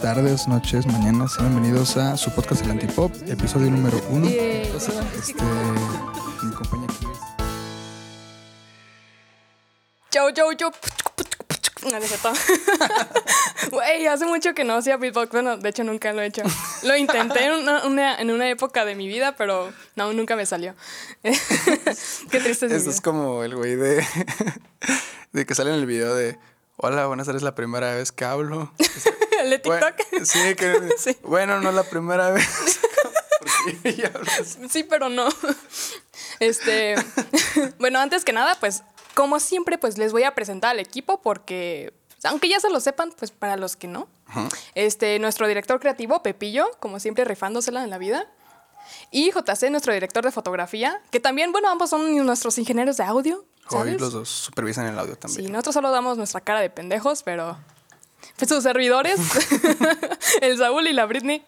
tardes, noches, mañanas. Bienvenidos a su podcast El Antipop, episodio número uno. Este, mi compañía aquí es- Yo, yo, yo. No, no es cierto. Güey, hace mucho que no hacía beatbox. Bueno, de hecho, nunca lo he hecho. Lo intenté en una, una- en una época de mi vida, pero no, nunca me salió. Qué triste es mi Esto vida. es como el güey de, de que sale en el video de Hola, buenas tardes, es la primera vez que hablo. El de Bueno, TikTok. sí, que, Sí. bueno, no es la primera vez. Sí, pero no. Este. bueno, antes que nada, pues, como siempre, pues les voy a presentar al equipo porque. pues, Aunque ya se lo sepan, pues para los que no. Este, nuestro director creativo, Pepillo, como siempre rifándosela en la vida. Y JC, nuestro director de fotografía, que también, bueno, ambos son nuestros ingenieros de audio. ¿Sabes? Hoy los dos supervisan el audio también. Sí, nosotros solo damos nuestra cara de pendejos, pero. Pues sus servidores, el Saúl y la Britney.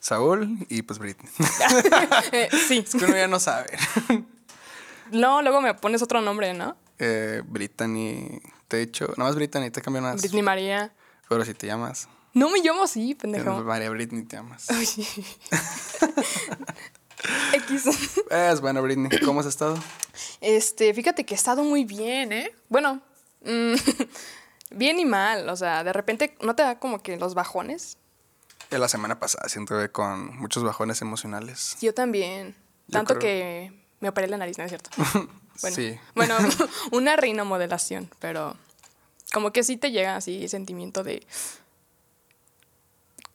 Saúl y pues Britney. Eh, sí. Es que uno ya no sabe. No, luego me pones otro nombre, ¿no? Eh, Brittany, te he dicho, nada más Brittany, te cambió nada. Britney María. Pero si te llamas, No me llamo así, pendejo. María Britney te llamas. X. Es bueno, Britney, ¿cómo has estado? Este, fíjate que he estado muy bien, ¿eh? Bueno, mm, bien y mal. O sea, de repente no te da como que los bajones. La semana pasada siento que con muchos bajones emocionales. Yo también. Yo Tanto creo- que me operé la nariz, ¿no es cierto? Bueno, Sí. bueno, una rinomodelación, pero como que sí te llega así sentimiento de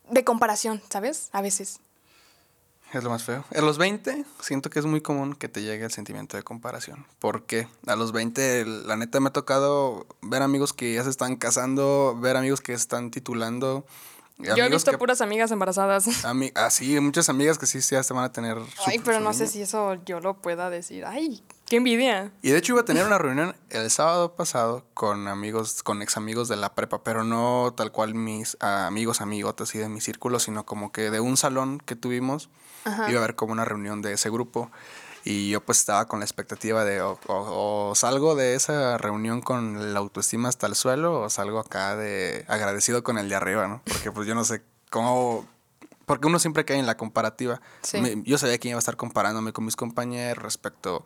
de comparación, ¿sabes? A veces. Es lo más feo. A los 20 siento que es muy común que te llegue el sentimiento de comparación. ¿Por qué? A los 20, la neta me ha tocado ver amigos que ya se están casando, ver amigos que están titulando. Yo he visto que- puras amigas embarazadas. ami- ah, sí, muchas amigas que sí, sí ya se van a tener. Ay, pero no sé si eso yo lo pueda decir. Ay, qué envidia. Y de hecho iba a tener una reunión el sábado pasado con amigos, con ex amigos de la prepa, pero no tal cual mis ah, amigos, amigotas y de mi círculo, sino como que de un salón que tuvimos, Ajá. iba a haber como una reunión de ese grupo. Y yo pues estaba con la expectativa de o, o- o salgo de esa reunión con la autoestima hasta el suelo o salgo acá de agradecido con el de arriba, ¿no? Porque pues yo no sé cómo... Porque uno siempre cae en la comparativa. Sí. Me- yo sabía que iba a estar comparándome con mis compañeros respecto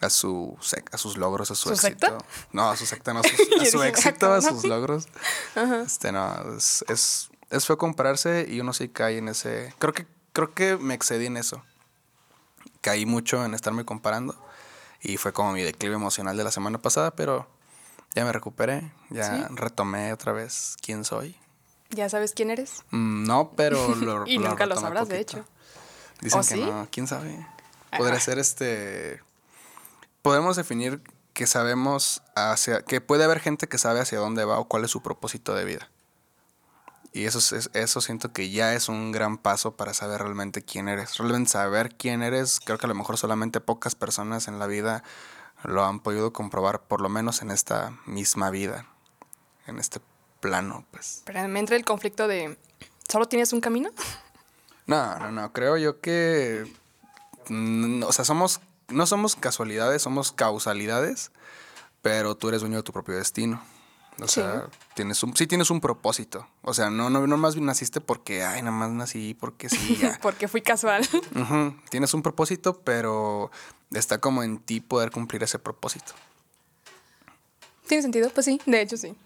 a su a sus logros, a su, ¿Su éxito. secta? No, a su secta, no, a, sus- a su éxito, a sus logros. Este, no, es, es, es feo compararse y uno sí cae en ese... Creo que, creo que me excedí en eso. Caí mucho en estarme comparando y fue como mi declive emocional de la semana pasada, pero ya me recuperé, ya ¿Sí? retomé otra vez quién soy. ¿Ya sabes quién eres? Mm, No, pero lo Y nunca lo sabrás, de hecho. Dicen ¿Oh, que sí? no, quién sabe. Podría ser este. Podemos definir que sabemos hacia. que puede haber gente que sabe hacia dónde va o cuál es su propósito de vida. Y eso, es- eso siento que ya es un gran paso para saber realmente quién eres. Realmente saber quién eres, creo que a lo mejor solamente pocas personas en la vida lo han podido comprobar, por lo menos en esta misma vida, en este plano, pues. Pero me entra el conflicto de. ¿Solo tienes un camino? No, no, no. Creo yo que. o sea, somos. No somos casualidades, somos causalidades. Pero tú eres dueño de tu propio destino. O Sí. sea, tienes un, sí tienes un propósito. O sea, no, no, no más naciste porque, ay, nada más nací porque sí, ya. Porque fui casual. Tienes un propósito, pero está como en ti poder cumplir ese propósito. ¿Tiene sentido? Pues sí, de hecho sí.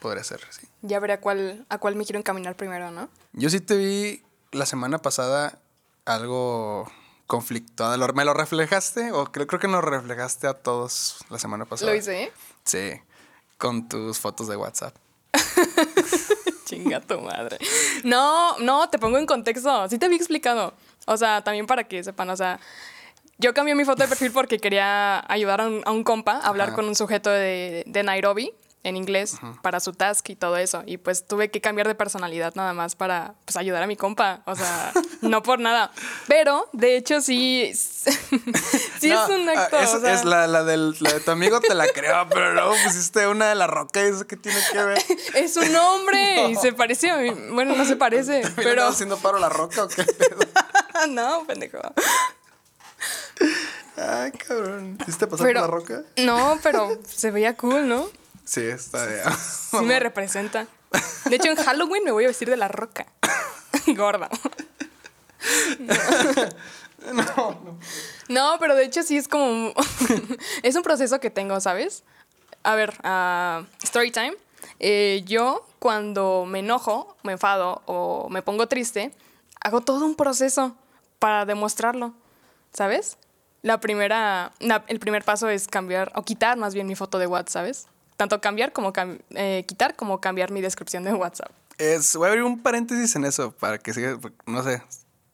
Podría ser, sí. Ya veré a cuál, a cuál me quiero encaminar primero, ¿no? Yo sí te vi la semana pasada algo conflictuada. ¿Lo- ¿Me lo reflejaste? O creo, creo que nos reflejaste a todos la semana pasada. Lo hice. Sí, con tus fotos de WhatsApp. Chinga tu madre. No, no, te pongo en contexto. Sí te había explicado. O sea, también para que sepan, o sea, yo cambié mi foto de perfil porque quería ayudar a un, a un compa a hablar Ajá. con un sujeto de, de Nairobi en inglés para su task y todo eso. Y pues tuve que cambiar de personalidad nada más para pues, ayudar a mi compa. O sea, no por nada. Pero, de hecho, sí. sí No, es un ah, acto. Es, o sea, es la, la del, la de tu amigo, te la creo, pero luego pusiste una de la roca y eso que tiene que ver. es un hombre y se parece a mí. Bueno, no se parece, ¿Pero haciendo paro la roca o qué pedo? no, pendejo. Ay, cabrón. ¿Sí te pasaste Pero, la roca? No, pero se veía cool, ¿no? Sí, está de... Sí me representa. De hecho, en Halloween me voy a vestir de la roca. Gorda. No. no, no. pero de hecho sí es como... es un proceso que tengo, ¿sabes? A ver, uh, story time. Eh, yo cuando me enojo, me enfado o me pongo triste, hago todo un proceso para demostrarlo, ¿sabes? La primera, el primer paso es cambiar o quitar más bien mi foto de WhatsApp, ¿sabes? Tanto cambiar como eh, quitar como cambiar mi descripción de WhatsApp. Es, voy a abrir un paréntesis en eso para que siga, no sé,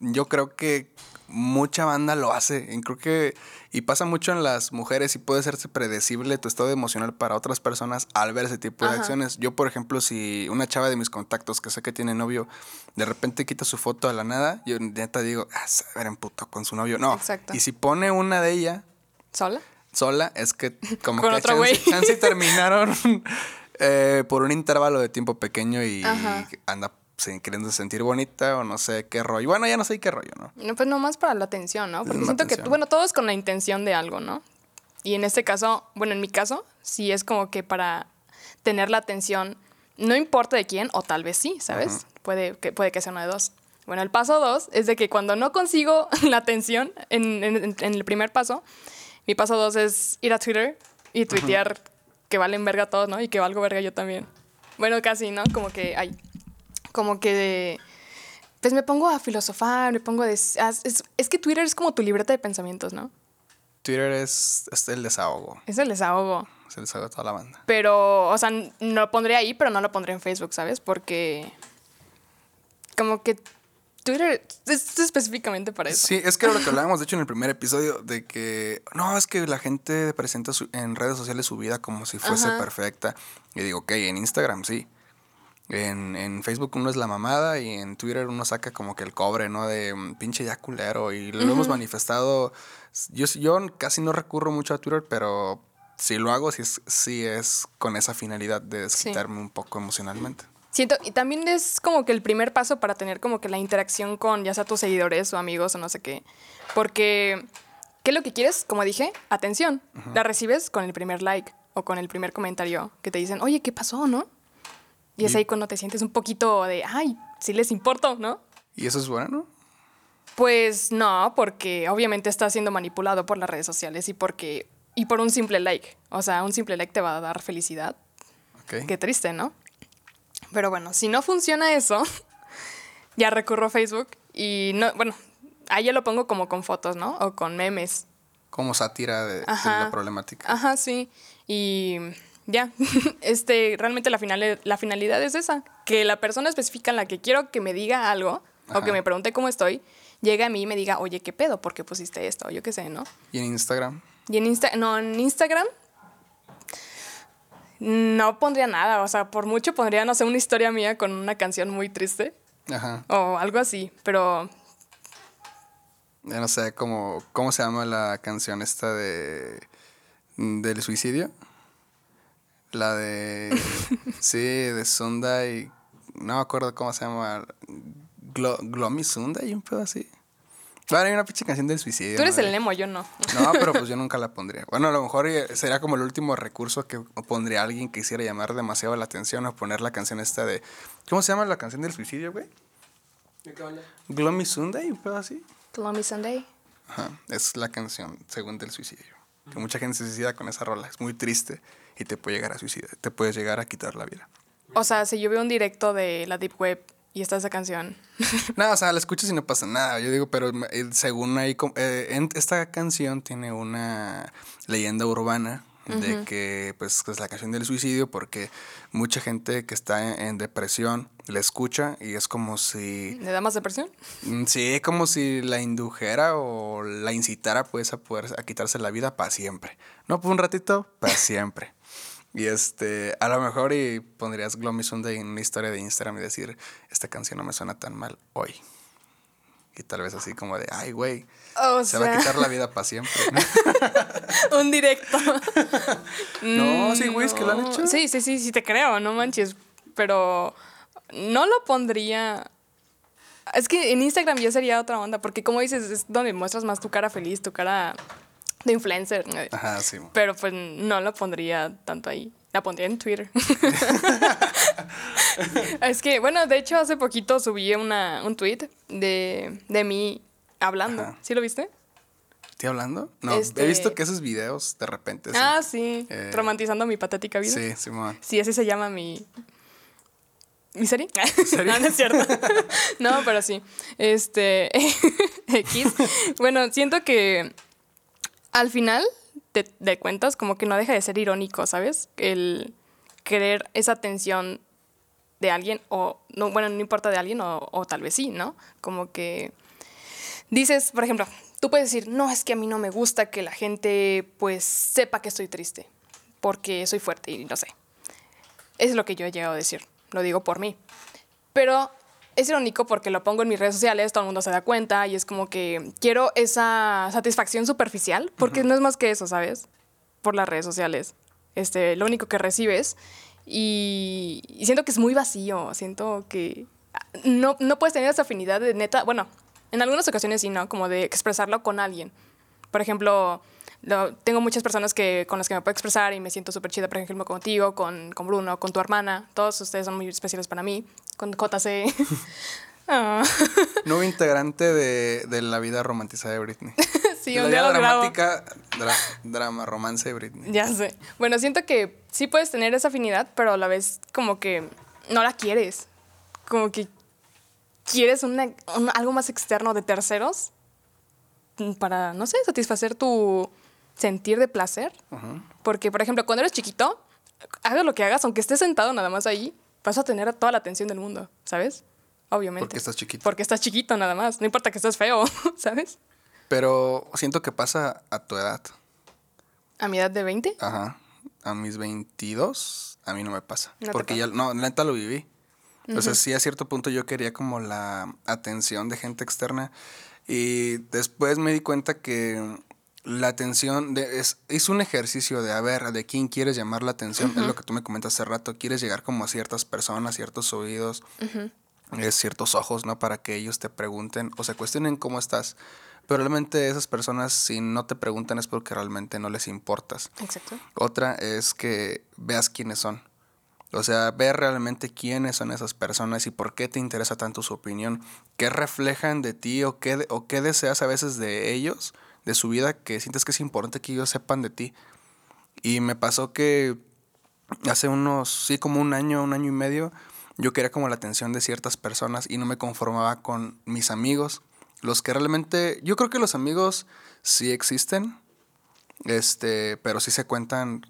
yo creo que mucha banda lo hace. Y creo que. Y pasa mucho en las mujeres y puede serse predecible tu estado emocional para otras personas al ver ese tipo de acciones. Yo, por ejemplo, si una chava de mis contactos que sé que tiene novio, de repente quita su foto a la nada, yo neta digo, ah, se ver en puto con su novio. No. Exacto. Y si pone una de ella. ¿Sola? Sola, es que como que chance, terminaron eh, por un intervalo de tiempo pequeño y anda queriendo sentir bonita o no sé qué rollo. Bueno, ya no sé qué rollo, ¿no? No, pues nomás para la atención, ¿no? Porque siento que, bueno, todos con la intención de algo, ¿no? Y en este caso, bueno, en mi caso, sí es como que para tener la atención, no importa de quién, o tal vez sí, ¿sabes? puede, que, puede que sea uno de dos. Bueno, el paso dos es de que cuando no consigo la atención en, el primer paso, mi paso dos es ir a Twitter y tuitear que valen verga todos, ¿no? Y que valgo verga yo también. Bueno, casi, ¿no? Como que, ay, como que pues me pongo a filosofar, me pongo a... Es, es, que Twitter es como tu libreta de pensamientos, ¿no? Twitter es, es, el desahogo. Es el desahogo. Es el desahogo de toda la banda. Pero, o sea, no lo pondré ahí, pero no lo pondré en Facebook, ¿sabes? Porque como que Twitter es específicamente para eso. Sí, es que lo que hablábamos, de hecho, en el primer episodio, de que no, es que la gente presenta en redes sociales su vida como si fuese perfecta. Y digo, ok, en Instagram sí. En, en, Facebook uno es la mamada y en Twitter uno saca como que el cobre, ¿no? De mm, pinche ya culero. Y lo hemos manifestado. Yo, yo casi no recurro mucho a Twitter, pero si lo hago, sí es, sí es con esa finalidad de desquitarme un poco emocionalmente. Siento, y también es como que el primer paso para tener como que la interacción con ya sea tus seguidores o amigos o no sé qué. Porque, ¿qué es lo que quieres? Como dije, atención. La recibes con el primer like o con el primer comentario que te dicen, oye, ¿qué pasó, no? Y es ahí cuando te sientes un poquito de, ay, sí les importo, ¿no? ¿Y eso es bueno? Pues no, porque obviamente está siendo manipulado por las redes sociales y porque y por un simple like. O sea, un simple like te va a dar felicidad. Qué triste, ¿no? Pero bueno, si no funciona eso, ya recurro a Facebook y no, bueno, ahí ya lo pongo como con fotos, ¿no? O con memes. Como sátira de la problemática. Ajá, sí. Y ya, este, realmente la, final, la finalidad es esa, que la persona específica en la que quiero que me diga algo o que me pregunte cómo estoy, llegue a mí y me diga, oye, ¿qué pedo? ¿Por qué pusiste esto? Yo qué sé, ¿no? ¿Y en Instagram? Y en Insta no, en Instagram no pondría nada, o sea, por mucho pondría, no sé, una historia mía con una canción muy triste. Ajá. O algo así, pero... Ya no sé, ¿cómo, ¿cómo se llama la canción esta de... del suicidio? La de. sí, de Sunday. No me acuerdo cómo se llama. Glo Glomy Sunday, un pedo así. Claro, hay una pinche canción del suicidio. Tú eres el Nemo, yo no. No, pero pues yo nunca la pondría. Bueno, a lo mejor sería como el último recurso que pondría alguien que quisiera llamar demasiado la atención o poner la canción esta de. ¿Cómo se llama la canción del suicidio, güey? Gloomy Sunday, un pedo así. Gloomy Sunday. Ajá, es la canción, según del suicidio. Que mucha gente se suicida con esa rola. Es muy triste y te puede llegar a suicidar, te puedes llegar a quitar la vida. O sea, si yo veo un directo de la Deep Web y está esa canción. no, o sea, la escuchas y no pasa nada. Yo digo, pero eh, según ahí, eh, esta canción tiene una leyenda urbana de que pues es la canción del suicidio porque mucha gente que está en, depresión la escucha y es como si... ¿Le da más depresión? Mm, sí, como si la indujera o la incitara pues a poder a quitarse la vida para siempre. No por un ratito, para siempre. Y este, a lo mejor y pondrías Gloomy Sunday en una historia de Instagram y decir, esta canción no me suena tan mal hoy. Y tal vez así como de, ay, güey, se va a quitar la vida para siempre. Un directo. no, sí, güey, es que lo han hecho. Sí, sí, sí, sí te creo, no manches. Pero no lo pondría... Es que en Instagram ya sería otra onda, porque como dices, es donde muestras más tu cara feliz, tu cara de influencer. Ajá, sí. Pero pues no lo pondría tanto ahí. La pondré en Twitter. es que, bueno, de hecho, hace poquito subí una, un tweet de, de mí hablando. ¿Sí lo viste? ¿Estoy hablando? No, he Este- visto que esos videos de repente. sí. Ah, sí. Eh, Romantizando mi patética vida. Sí, Simón. Sí, así se llama mi. ¿Mi serie? no, no es cierto. no, pero sí. Este. X. Bueno, siento que al final de, cuentas, como que no deja de ser irónico, ¿sabes? El querer esa atención de alguien, o. no Bueno, no importa de alguien, o, o tal vez sí, ¿no? Como que. Dices, por ejemplo, tú puedes decir, no, es que a mí no me gusta que la gente, pues, sepa que estoy triste, porque soy fuerte y no sé. Es lo que yo he llegado a decir. Lo digo por mí. Pero es irónico porque lo pongo en mis redes sociales, todo el mundo se da cuenta y es como que quiero esa satisfacción superficial, porque no es más que eso, ¿sabes? Por las redes sociales. Este, lo único que recibes y, y siento que es muy vacío, siento que no, no puedes tener esa afinidad de neta, bueno, en algunas ocasiones sí, ¿no? Como de expresarlo con alguien. Por ejemplo, lo- tengo muchas personas que, con las que me puedo expresar y me siento súper chida, por ejemplo, contigo, con, con Bruno, con tu hermana. Todos ustedes son muy especiales para mí. Con JC. Ah. Nuevo integrante de, de la vida romantizada de Britney. sí, De la un día vida lo dramática, dra- drama, romance de Britney. Ya sé. Bueno, siento que sí puedes tener esa afinidad, pero a la vez como que no la quieres. Como que quieres una- un- algo más externo de terceros para, no sé, satisfacer tu sentir de placer. Porque, por ejemplo, cuando eres chiquito, hagas lo que hagas, aunque estés sentado nada más ahí, vas a tener toda la atención del mundo, ¿sabes? Obviamente. Porque estás chiquito. Porque estás chiquito nada más. No importa que estés feo, ¿sabes? Pero siento que pasa a tu edad. A mi edad de 20. Ajá. A mis 22, a mí no me pasa. No porque ya, no, neta lo viví. O sea, sí, a cierto punto yo quería como la atención de gente externa. Y después me di cuenta que la atención de, es, es un ejercicio de, a ver, de quién quieres llamar la atención. Es lo que tú me comentas hace rato. Quieres llegar como a ciertas personas, ciertos oídos, eh, ciertos ojos, ¿no? Para que ellos te pregunten o se cuestionen cómo estás. Pero realmente esas personas, si no te preguntan, es porque realmente no les importas. Exacto. Otra es que veas quiénes son. O sea, ver realmente quiénes son esas personas y por qué te interesa tanto su opinión, qué reflejan de ti o qué, o qué deseas a veces de ellos, de su vida, que sientes que es importante que ellos sepan de ti. Y me pasó que hace unos, sí, como un año, un año y medio, yo quería como la atención de ciertas personas y no me conformaba con mis amigos. Los que realmente, yo creo que los amigos sí existen, este, pero sí se cuentan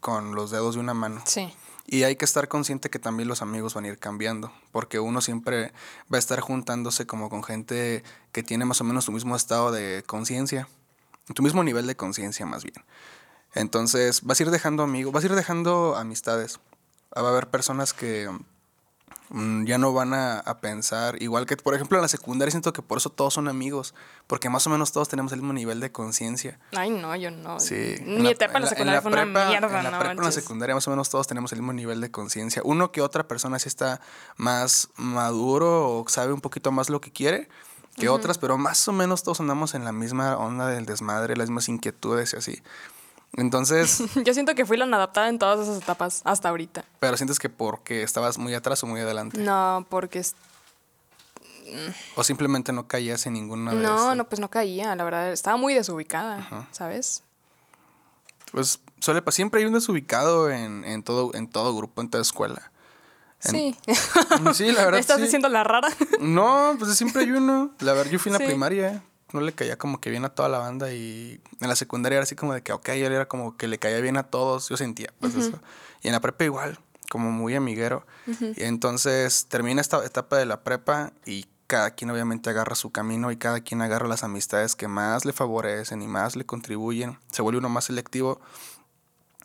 con los dedos de una mano. Sí. Y hay que estar consciente que también los amigos van a ir cambiando, porque uno siempre va a estar juntándose como con gente que tiene más o menos tu mismo estado de conciencia, tu mismo nivel de conciencia más bien. Entonces vas a ir dejando amigos, vas a ir dejando amistades. Va a haber personas que ya no van a, a pensar, igual que por ejemplo en la secundaria siento que por eso todos son amigos, porque más o menos todos tenemos el mismo nivel de conciencia. Ay, no, yo no. Sí. Mi etapa en la secundaria fue una mierda, En la prepa, en la secundaria, más o menos todos tenemos el mismo nivel de conciencia. Uno que otra persona sí está más maduro o sabe un poquito más lo que quiere que otras, pero más o menos todos andamos en la misma onda del desmadre, las mismas inquietudes y así. Entonces, Yo siento que fui la inadaptada en todas esas etapas hasta ahorita. pero sientes que porque estabas muy atrás o muy adelante. No, porque es- O simplemente no caías en ninguna de no, no, pues no caía, la verdad, estaba muy desubicada, ¿sabes? Pues suele pa- siempre hay un desubicado en, en todo, en todo grupo, en toda escuela. En- Sí. Sí, la verdad. ¿Estás sí. diciendo la rara? No, pues siempre hay uno. La verdad, yo fui en la primaria. No le caía como que bien a toda la banda. Y en la secundaria era así como de que, ok, él era como que le caía bien a todos. Yo sentía, pues eso. Y en la prepa igual, como muy amiguero. Y entonces termina esta etapa de la prepa y cada quien obviamente agarra su camino y cada quien agarra las amistades que más le favorecen y más le contribuyen. Se vuelve uno más selectivo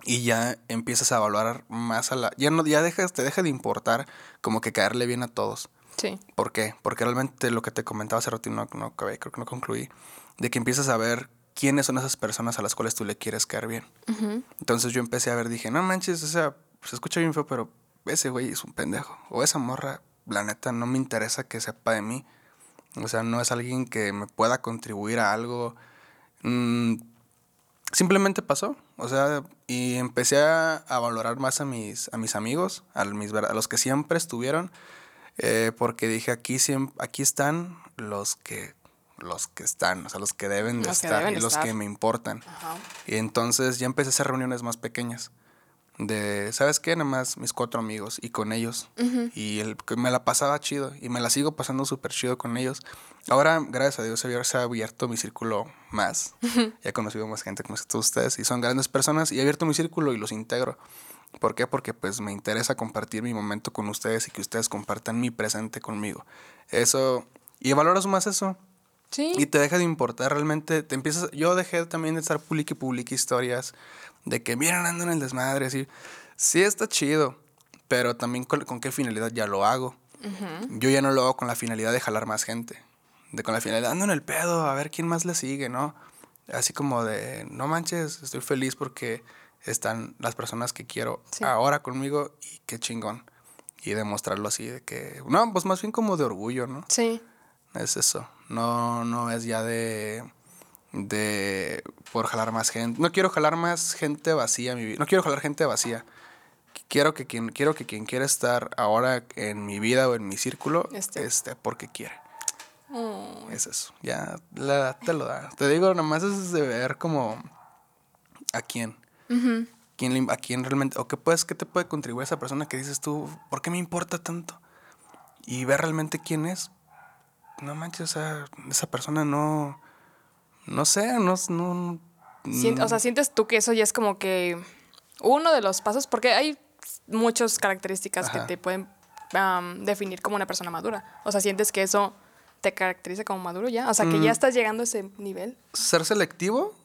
y ya empiezas a evaluar más a la... Ya, no, ya dejas, te deja de importar como que caerle bien a todos. Sí. ¿Por qué? Porque realmente lo que te comentaba hace rato y no, no acabé, creo que no concluí, de que empiezas a ver quiénes son esas personas a las cuales tú le quieres caer bien. Entonces yo empecé a ver, dije, no manches, o sea, se escucha bien feo, pero ese güey es un pendejo. O esa morra, la neta, no me interesa que sepa de mí. O sea, no es alguien que me pueda contribuir a algo. Mm, simplemente pasó. O sea, y empecé a, a valorar más a mis, a mis amigos, a, mis, a los que siempre estuvieron, eh, porque dije, aquí, siempre, aquí están los que los que están, o sea, los que deben de estar y los que me importan. Y entonces ya empecé a hacer reuniones más pequeñas. De, ¿sabes qué? Nada más mis cuatro amigos y con ellos. Y el, me la pasaba chido y me la sigo pasando súper chido con ellos. Ahora, gracias a Dios, se ha abierto mi círculo más. Ya he conocido más gente como ustedes y son grandes personas y he abierto mi círculo y los integro. ¿Por qué? Porque pues me interesa compartir mi momento con ustedes y que ustedes compartan mi presente conmigo. Eso, y valoras más eso. Sí. Y te deja de importar realmente, te empiezas, yo dejé también de estar public y public historias de que miren ando en el desmadre, así. Sí está chido, pero también con, qué finalidad ya lo hago. Yo ya no lo hago con la finalidad de jalar más gente, de con la finalidad ando en el pedo, a ver quién más le sigue, ¿no? Así como de, no manches, estoy feliz porque están las personas que quiero ahora conmigo y qué chingón. Y demostrarlo así de que, no, pues más bien como de orgullo, ¿no? Sí. Es eso. No, no es ya de, de por jalar más gente. No quiero jalar más gente vacía mi vida. No quiero jalar gente vacía. Quiero que quien, quiero que quien quiera estar ahora en mi vida o en mi círculo este. esté porque quiere. Es eso. Ya la, te lo da. Te digo, nomás es de ver como a quién. Quién. a quién realmente. O qué puedes, qué te puede contribuir esa persona que dices tú, ¿por qué me importa tanto? Y ver realmente quién es no manches, o sea, esa persona no, no sé, no, no, o sea, sientes tú que eso ya es como que uno de los pasos, porque hay muchas características que te pueden definir como una persona madura. O sea, sientes que eso te caracteriza como maduro ya, o sea, que ya mm. estás llegando a ese nivel. Ser selectivo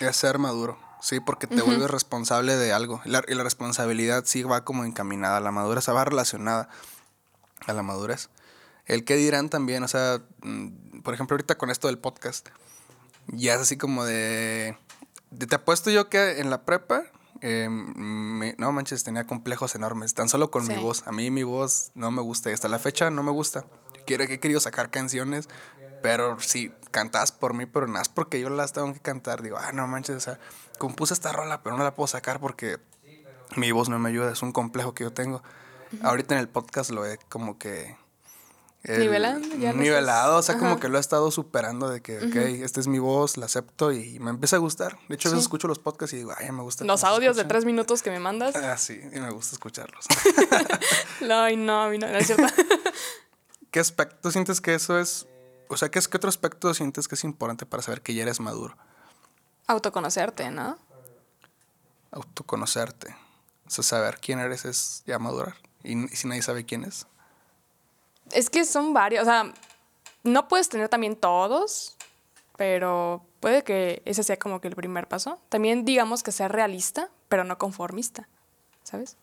es ser maduro. Sí, porque te vuelves responsable de algo. y la responsabilidad sí va como encaminada a la madurez, va relacionada a la madurez el que dirán también, o sea, mm, por ejemplo, ahorita con esto del podcast, ya es así como de, te apuesto yo que en la prepa, em, no manches, tenía complejos enormes, tan solo con mi voz. A mí mi voz no me gusta y hasta la fecha no me gusta. Quiero que he querido sacar canciones, pero sí, cantas por mí, pero nada es porque yo las tengo que cantar. Digo, ah, no manches, o sea, compuse esta rola, pero no la puedo sacar porque mi voz no me ayuda, es un complejo que yo tengo. Ahorita en el podcast lo he como que nivelando, ya nivelado, o sea, como que lo he estado superando de que, ok, esta es mi voz, la acepto y me empieza a gustar. De hecho, a veces escucho los podcasts y digo, ay, me gusta. Los audios de tres minutos que me mandas. Ah, sí, y me gusta escucharlos. ay, no, a mí no, no es cierto. ¿Qué aspecto sientes que eso es? O sea, ¿qué, es, ¿qué otro aspecto sientes que es importante para saber que ya eres maduro? Autoconocerte, ¿no? Autoconocerte. O sea, saber quién eres es ya madurar. y si nadie sabe quién es. Es que son varios, o sea, no puedes tener también todos, pero puede que ese sea como que el primer paso. También digamos que sea realista, pero no conformista, ¿sabes?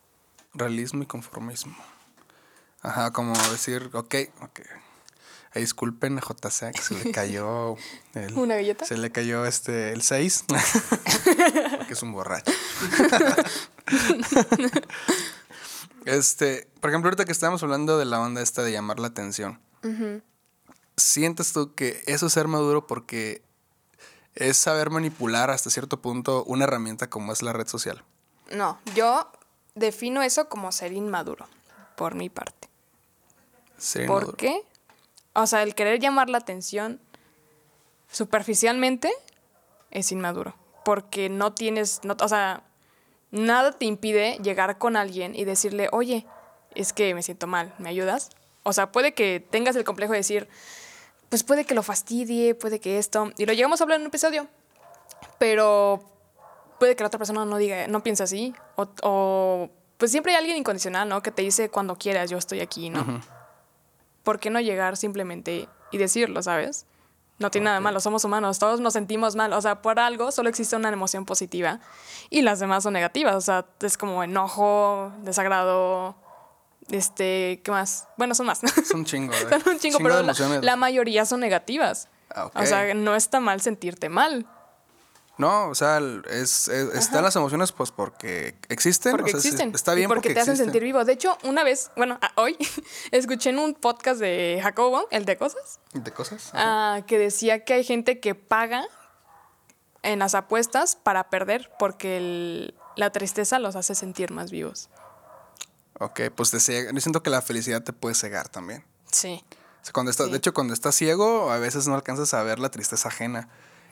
Realismo y conformismo. Ajá, como decir, ok, ok. Disculpen a JC que se le cayó el, una galleta. Se le cayó este el 6 porque es un borracho. Este, por ejemplo, ahorita que estábamos hablando de la onda esta de llamar la atención, ¿sientes tú que eso es ser maduro porque es saber manipular hasta cierto punto una herramienta como es la red social? No, yo defino eso como ser inmaduro, por mi parte. Ser ¿Por qué? O sea, el querer llamar la atención superficialmente es inmaduro. Porque no tienes, no, o sea, nada te impide llegar con alguien y decirle, oye, es que me siento mal, ¿me ayudas? O sea, puede que tengas el complejo de decir, pues puede que lo fastidie, puede que esto, y lo llegamos a hablar en un episodio, pero puede que la otra persona no diga, no piensa así, o, pues siempre hay alguien incondicional, ¿no? Que te dice cuando quieras, yo estoy aquí, ¿no? ¿Por qué no llegar simplemente y decirlo, sabes? No tiene nada malo, somos humanos, todos nos sentimos mal. O sea, por algo solo existe una emoción positiva y las demás son negativas. O sea, es como enojo, desagrado, este, ¿qué más? Bueno, son más. Son chingo. son un chingo, pero la, mayoría son negativas. Ah, o sea, no está mal sentirte mal. No, o sea, es, están las emociones pues porque existen. Porque existen. está bien porque, te hacen sentir vivo. De hecho, una vez, bueno, hoy escuché en un podcast de Jacobo, el de cosas. ¿De cosas? Ah, que decía que hay gente que paga en las apuestas para perder porque el- la tristeza los hace sentir más vivos. Ok, pues te ciega. Yo siento que la felicidad te puede cegar también. Sí. O sea, cuando estás, Sí. De hecho, cuando estás ciego, a veces no alcanzas a ver la tristeza ajena.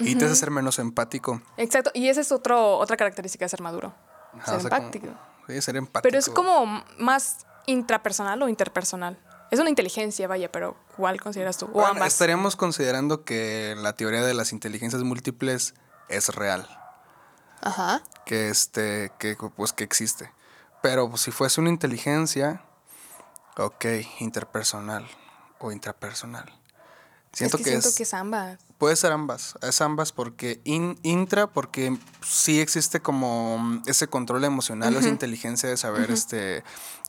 Y te hace ser menos empático. Exacto. Y esa es otro, otra característica de ser maduro. Ajá, ser o sea, como- empático. sí, ser empático. Pero es como más intrapersonal o interpersonal. Es una inteligencia, vaya, pero ¿cuál consideras tú? O Bueno, ambas. Estaríamos considerando que la teoría de las inteligencias múltiples es real. Ajá. Que este, que pues que existe. Pero pues, si fuese una inteligencia, ok, interpersonal o intrapersonal. Siento es que, que, siento es, que es ambas. Puede ser ambas. Es ambas porque in- intra, porque sí existe como ese control emocional, o esa inteligencia de saber este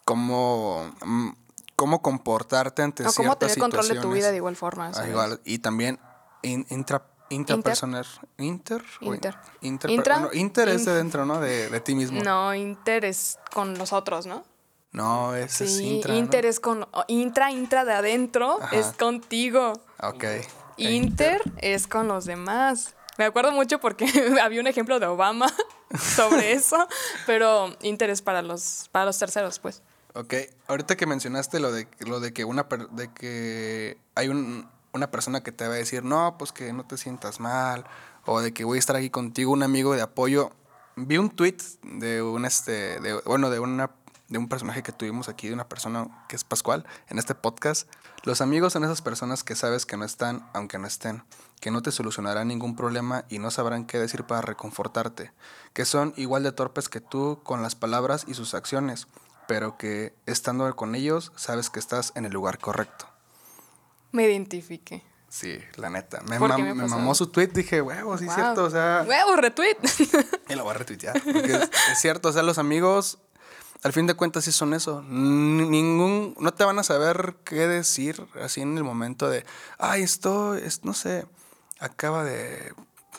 cómo, mm, cómo comportarte ante O cómo tener control de tu vida de igual forma. Ah, igual. Y también in- intra, intrapersonal. Inter. Inter. Inter. Intra. bueno, inter es de dentro, ¿no? De, de ti mismo. No, inter es con los otros, ¿no? No, ese es Sí, intra. ¿no? inter es con... Intra, intra de adentro Ajá. es contigo. Ok. Inter es con los demás. Me acuerdo mucho porque había un ejemplo de Obama sobre eso, pero Inter es para los, para los terceros, pues. Ok, ahorita que mencionaste lo de lo de que una per- de que hay un- una persona que te va a decir, "No, pues que no te sientas mal" o de que voy a estar aquí contigo, un amigo de apoyo. Vi un tweet de un este de bueno, de una de un personaje que tuvimos aquí, de una persona que es Pascual en este podcast. Los amigos son esas personas que sabes que no están, aunque no estén, que no te solucionarán ningún problema y no sabrán qué decir para reconfortarte, que son igual de torpes que tú con las palabras y sus acciones, pero que estando con ellos sabes que estás en el lugar correcto. Me identifique. Sí, la neta. Me, ¿Por qué mam- me me mamó su tweet, dije, huevo, sí es cierto, o sea, ¡Huevo, retweet! y lo voy a retuitear. Porque es, es cierto, o sea, los amigos, al fin de cuentas, sí son eso. Ningún, no te van a saber qué decir así en el momento de, ay, esto, es, no sé, acaba de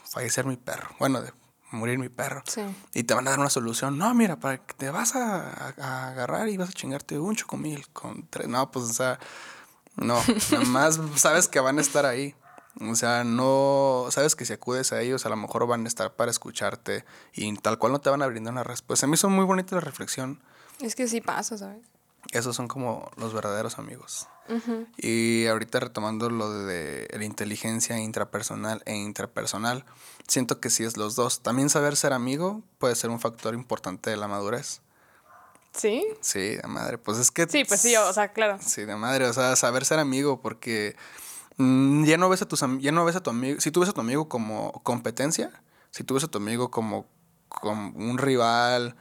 fallecer mi perro. Bueno, de morir mi perro. Sí. Y te van a dar una solución. No, mira, para que te vas a, a- a agarrar y vas a chingarte un chocomil con tres. No, pues, o sea, no, nada más sabes que van a estar ahí. O sea, no, sabes que si acudes a ellos, a lo mejor van a estar para escucharte y tal cual no te van a brindar una respuesta. A mí son muy bonitas la reflexión. Es que sí pasa, ¿sabes? Esos son como los verdaderos amigos. Y ahorita retomando lo de la inteligencia intrapersonal e intrapersonal, siento que sí es los dos. También saber ser amigo puede ser un factor importante de la madurez. ¿Sí? Sí, de madre. Pues es que... Sí, pues sí, o sea, claro. Sí, de madre. O sea, saber ser amigo porque mm, ya no ves a tus ya no ves a tu amigo. Si tú ves a tu amigo como competencia, si tú ves a tu amigo como, como un rival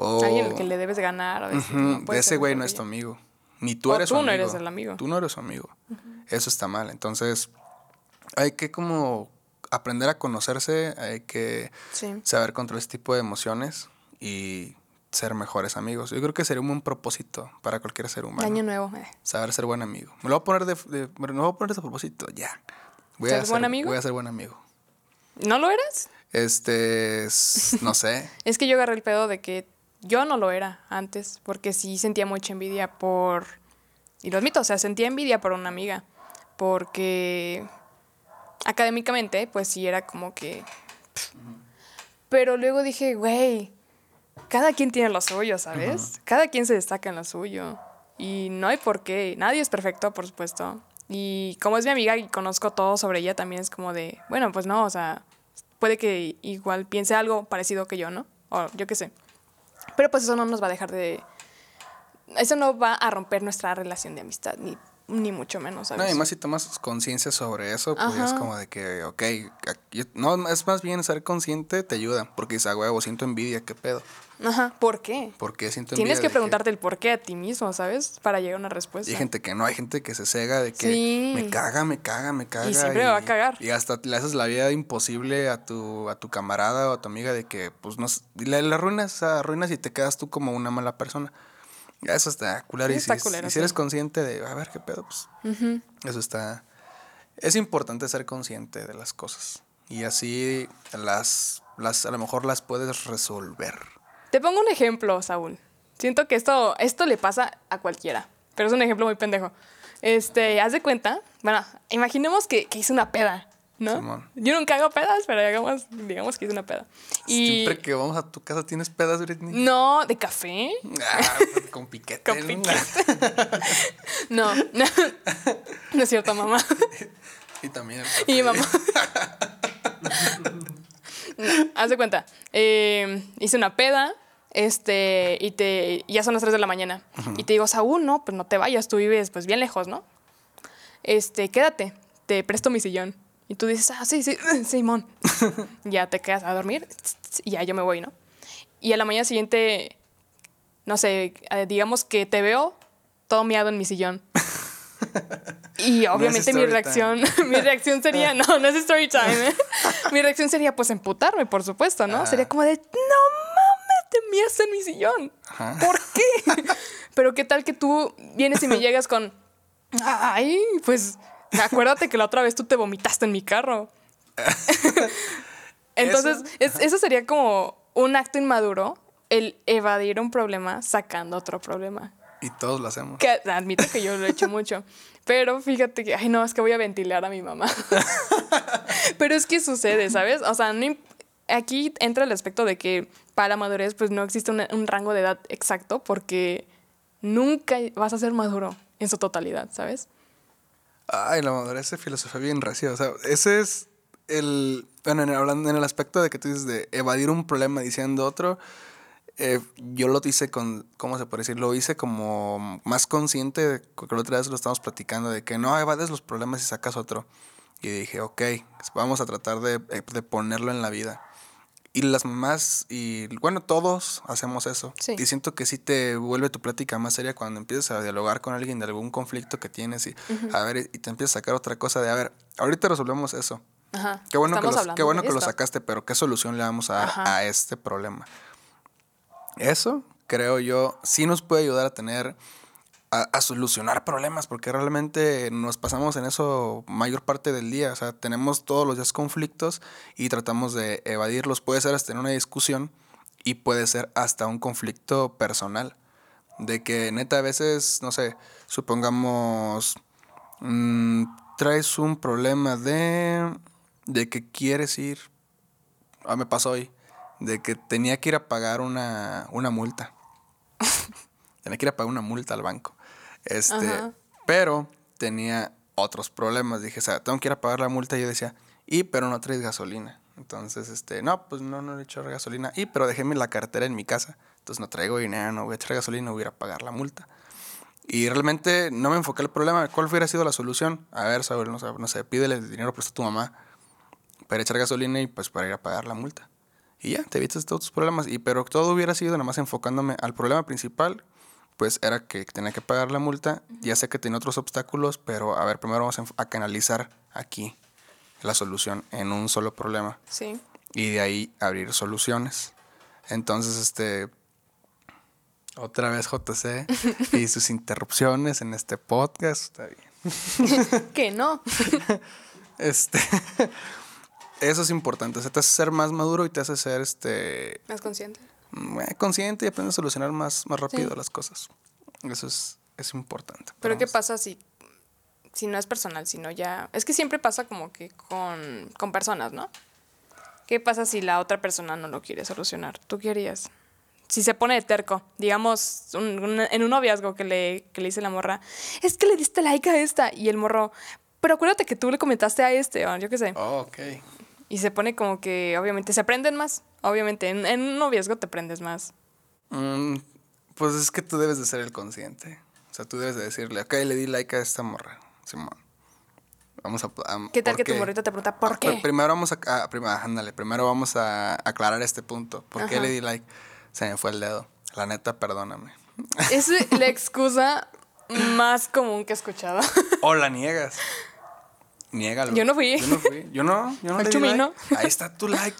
o... Alguien al que le debes ganar. No puede ese ser güey no es tu amigo. Ni tú O eres su tú no amigo. eres el amigo. Tú no eres su amigo. Eso está mal. Entonces, hay que como aprender a conocerse, hay que Sí. saber controlar este tipo de emociones y ser mejores amigos. Yo creo que sería un buen propósito para cualquier ser humano. Año nuevo. eh. Saber ser buen amigo. Me lo voy a poner de, de- me lo voy a poner de propósito, ya. Voy ¿Ser a buen amigo? Voy a ser buen amigo. ¿No lo eras? Este, es- no sé. Es que yo agarré el pedo de que yo no lo era antes, porque sí sentía mucha envidia por... Y lo admito, o sea, sentía envidia por una amiga, porque académicamente, pues sí era como que... Pero luego dije, güey, cada quien tiene lo suyo, ¿sabes? Cada quien se destaca en lo suyo. Y no hay por qué. Nadie es perfecto, por supuesto. Y como es mi amiga y conozco todo sobre ella, también es como de, bueno, pues no, o sea, puede que igual piense algo parecido que yo, ¿no? O yo qué sé. Pero pues eso no nos va a dejar de... Eso no va a romper nuestra relación de amistad, ni, ni mucho menos, ¿sabes? No, y más si tomas conciencia sobre eso, pues es como de que, ok, aquí- no, es más bien ser consciente te ayuda, porque dices, ah, huevo, siento envidia, ¿qué pedo? Ajá, ¿por qué? ¿Por qué siento envidia? Tienes que preguntarte el por qué a ti mismo, ¿sabes? Para llegar a una respuesta. Y hay gente que no, hay gente que se cega de que Sí. me caga, me caga, me caga. siempre me va a cagar. Y hasta le haces la vida imposible a tu, a tu camarada o a tu amiga de que, pues, no le, le arruinas, arruinas y te quedas tú como una mala persona. Eso está culero. Y si, está culero, y si sí. eres consciente de, a ver, qué pedo, pues, eso está... Es importante ser consciente de las cosas. Y así las, las, a lo mejor las puedes resolver. Te pongo un ejemplo, Saúl. Siento que esto, esto le pasa a cualquiera, pero es un ejemplo muy pendejo. Este, haz de cuenta, bueno, imaginemos que, que hice una peda ¿no? Simón. Yo nunca hago pedas, pero digamos, digamos que es una peda. Y Siempre que vamos a tu casa tienes pedas, Britney. no, de café. Ah, con piquete. Con ¿no? piquete. No, no, no es cierto, mamá. y también. el Y mamá. No, haz de cuenta. eh, hice una peda. Este, y te. ya son las 3 de la mañana. Y te digo, Saúl, no, pues no te vayas, tú vives pues bien lejos, ¿no? Este, quédate, te presto mi sillón. Y tú dices, ah, sí, sí, Simón. ya te quedas a dormir y ya yo me voy, ¿no? Y a la mañana siguiente, no sé, eh, digamos que te veo todo miado en mi sillón. Y obviamente mi story reacción, mi reacción sería, no, no es story time. ¿eh? mi reacción sería pues emputarme, por supuesto, ¿no? Ah. Sería como de, no mames, te miaste en mi sillón. Ajá. ¿Por qué? Pero qué tal que tú vienes y me llegas con, ay, pues acuérdate que la otra vez tú te vomitaste en mi carro. Entonces, Eso- es- eso sería como un acto inmaduro, el evadir un problema sacando otro problema. Y todos lo hacemos. Que admito que yo lo he hecho mucho. Pero fíjate que, ay, no, es que voy a ventilar a mi mamá. pero es que sucede, ¿sabes? O sea, no aquí entra el aspecto de que para la madurez, pues no existe un rango de edad exacto porque nunca vas a ser maduro en su totalidad, ¿sabes? Ay, la madurez de filosofía bien recia. O sea, ese es el. Bueno, en, hablando en el aspecto de que tú dices de evadir un problema diciendo otro. eh, yo lo hice con, ¿cómo se puede decir? Lo hice como más consciente, de, porque la otra vez lo estamos platicando, de que no evades los problemas y sacas otro. Y dije, ok, vamos a tratar de, eh, de ponerlo en la vida. Y las mamás, y bueno, todos hacemos eso. Sí. Y siento que sí te vuelve tu plática más seria cuando empiezas a dialogar con alguien de algún conflicto que tienes y, a ver, y te empiezas a sacar otra cosa de, a ver, ahorita resolvemos eso. Ajá. Qué bueno, que, los- qué bueno que lo sacaste, pero ¿qué solución le vamos a dar Ajá. a este problema? Eso, creo yo, sí nos puede ayudar a tener, a, a solucionar problemas, porque realmente nos pasamos en eso mayor parte del día. O sea, tenemos todos los días conflictos y tratamos de evadirlos. Puede ser hasta en una discusión y puede ser hasta un conflicto personal. De que neta a veces, no sé, supongamos, mm, traes un problema de, de que quieres ir, ah, me pasó hoy, de que tenía que ir a pagar una, una multa. tenía que ir a pagar una multa al banco. Este, Ajá. pero tenía otros problemas. Dije, o sea, tengo que ir a pagar la multa. Y yo decía, y pero no traes gasolina. Entonces, este, no, pues no, no he hecho gasolina. Y pero déjeme la cartera en mi casa. Entonces no traigo dinero, no voy a echar gasolina, voy a ir a pagar la multa. Y realmente no me enfoqué el problema. ¿Cuál hubiera sido la solución? A ver, Saúl, no no sé pídele dinero prestado a tu mamá para echar gasolina y pues para ir a pagar la multa. Y ya, te evitas todos tus problemas. Y pero todo hubiera sido nada más enfocándome al problema principal, pues era que tenía que pagar la multa. Ya sé que tenía otros obstáculos, pero a ver, primero vamos a canalizar aquí la solución en un solo problema Sí. y de ahí abrir soluciones. Entonces, este, otra vez JC y sus interrupciones en este podcast. Está bien. Que no. Este, eso es importante. O sea, te hace ser más maduro y te hace ser, este, Más consciente. Mm, consciente y aprendes a solucionar más, más rápido Sí. las cosas. Eso es, es importante. Pero ¿qué pasa si, si no es personal, sino ya... Es que siempre pasa como que con, con personas, ¿no? ¿Qué pasa si la otra persona no lo quiere solucionar? ¿Tú qué harías? Si se pone de terco, digamos, un- un- en un noviazgo que le, que le dice la morra, es que le diste like a esta, y el morro, pero acuérdate que tú le comentaste a este, o yo qué sé. Oh, ok. Y se pone como que, obviamente, se aprenden más. Obviamente, en, en un noviazgo te aprendes más. Mm, pues es que tú debes de ser el consciente. O sea, tú debes de decirle, ok, le di like a esta morra, Simón. Vamos a... a- ¿Qué tal que tu morrita te pregunta, ¿por Ah, qué? pr- Primero vamos a, ah, ándale, primero vamos a aclarar este punto. ¿Por qué le di like? Se me fue el dedo. La neta, perdóname. Es la excusa más común que he escuchado. O la niegas. Niégalo. Yo no fui. Yo no fui. Yo no. Yo no Fue le di Chumino. like. Ahí está tu like.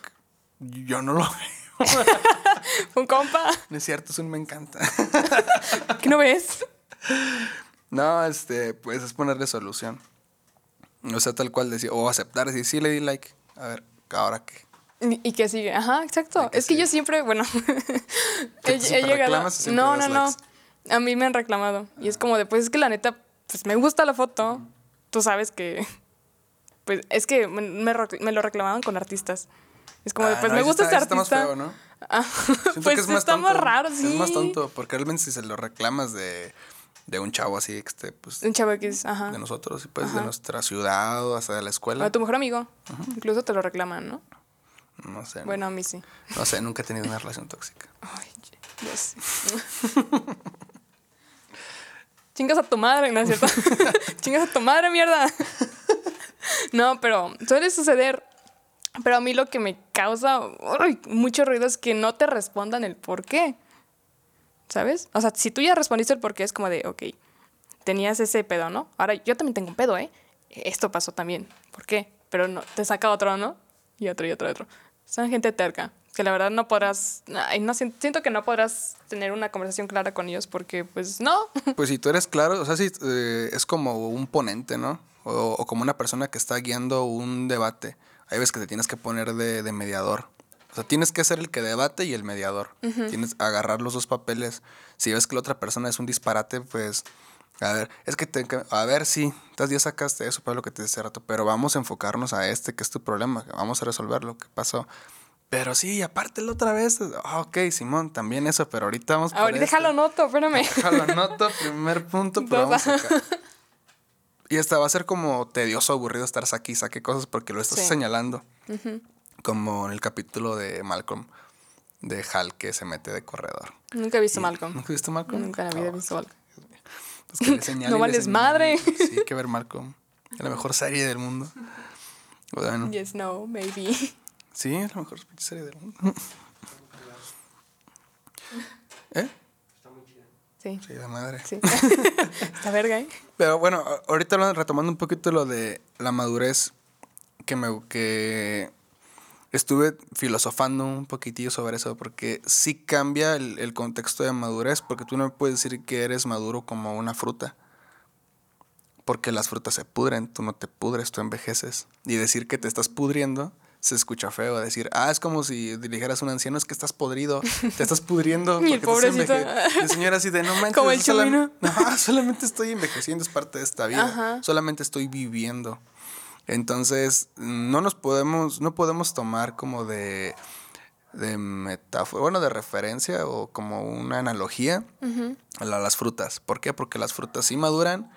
Yo no lo veo. Un compa. No es cierto, es un me encanta. ¿Qué no ves? No, este, pues es ponerle solución. O sea, tal cual decir, o aceptar, decir, sí le di like. A ver, ¿ahora qué? ¿Y qué sigue? Ajá, exacto. ¿Y qué Es que yo siempre, bueno, ¿Que he, llegado. No, no, no. A mí me han reclamado. Y es como de, pues es que la neta, pues me gusta la foto. Tú sabes que, pues es que me, lo reclamaban con artistas. Es como, de, Ah, pues no, me gusta está- este ese está más artista. feo, ¿no? Ah, pues que es más está tonto. más raro, sí. Es más tonto, porque realmente si se lo reclamas de, de un chavo así, que esté, pues, Un chavo X, ajá. de nosotros, y pues de nuestra ciudad o hasta de la O escuela. a tu mejor amigo. Incluso te lo reclaman, ¿no? No sé. Bueno, a mí sí. No sé, nunca he tenido una relación tóxica. Ay, sé. Chingas a tu madre, ¿no es cierto? Chingas a tu madre, mierda. no, pero suele suceder. Pero a mí lo que me causa uy, mucho ruido es que no te respondan el por qué. ¿Sabes? O sea, si tú ya respondiste el por qué, es como de, ok, tenías ese pedo, ¿no? Ahora yo también tengo un pedo, ¿eh? Esto pasó también. ¿Por qué? Pero no, te saca otro, ¿no? Y otro, y otro, y otro. Son gente terca. Que la verdad no podrás. ay, no, sien- siento que no podrás tener una conversación clara con ellos porque, pues, no. Pues si tú eres claro, o sea, si eh, es como un ponente, ¿no? O, o como una persona que está guiando un debate. Hay veces que te tienes que poner de, de mediador. O sea, tienes que ser el que debate y el mediador. Tienes que agarrar los dos papeles. Si ves que la otra persona es un disparate, pues, a ver, es que, te, a ver, sí, ya sacaste eso para lo que te decía hace rato, pero vamos a enfocarnos a este, que es tu problema, vamos a resolver lo que pasó. Pero sí, aparte la otra vez, ah, ok, Simón, también eso, pero ahorita vamos Ahorita déjalo noto, espérame. Déjalo anoto, primer punto, pero vamos acá. Y hasta va a ser como tedioso, aburrido estar saque y saque cosas porque lo estás Sí. señalando. Como en el capítulo de Malcolm, de Hal que se mete de corredor. Nunca he visto Y- Malcolm. ¿Nunca viste Malcolm? Nunca en la vida he Oh, visto Malcolm. pues que le No le vales madre. Sí, hay que ver Malcolm. Es la mejor serie del mundo. Bueno, Yes, no, maybe. sí, es la mejor serie del mundo. ¿Eh? Sí, Sí, la madre. sí. Esta verga, ¿eh? Pero bueno, ahorita retomando un poquito lo de la madurez, que me que estuve filosofando un poquitillo sobre eso, porque sí cambia el, el contexto de madurez, porque tú no me puedes decir que eres maduro como una fruta. Porque las frutas se pudren, tú no te pudres, tú envejeces. Y decir que te estás pudriendo se escucha feo. Decir, ah, es como si dijeras a un anciano, es que estás podrido, te estás pudriendo. Y el pobrecito. enveje-". Y la señora así de, no manches, Como el solam- no, solamente estoy envejeciendo, es parte de esta vida. Ajá. Solamente estoy viviendo. Entonces, no nos podemos, no podemos tomar como de, de metáfora, bueno, de referencia o como una analogía a la- las frutas. ¿Por qué? Porque las frutas sí maduran,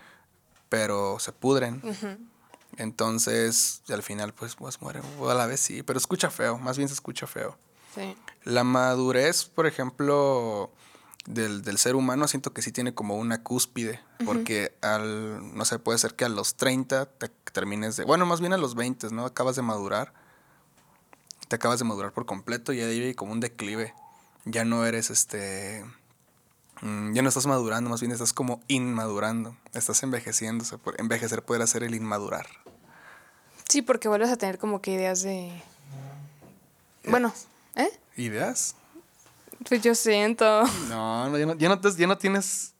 pero se pudren. Entonces, al final, pues, pues mueren. O a la vez sí, pero escucha feo, más bien se escucha feo. Sí. La madurez, por ejemplo, del, del ser humano, siento que sí tiene como una cúspide, porque al, no sé, puede ser que a los 30 te termines de, bueno, más bien a los 20, ¿no? Acabas de madurar, te acabas de madurar por completo y ahí hay como un declive. Ya no eres este, ya no estás madurando, más bien estás como inmadurando, estás envejeciendo, envejecer puede ser el inmadurar. Sí, porque vuelves a tener como que ideas de. Bueno, ¿eh? ¿Ideas? Pues yo siento. No, no, ya no, ya no, te- ya no tienes.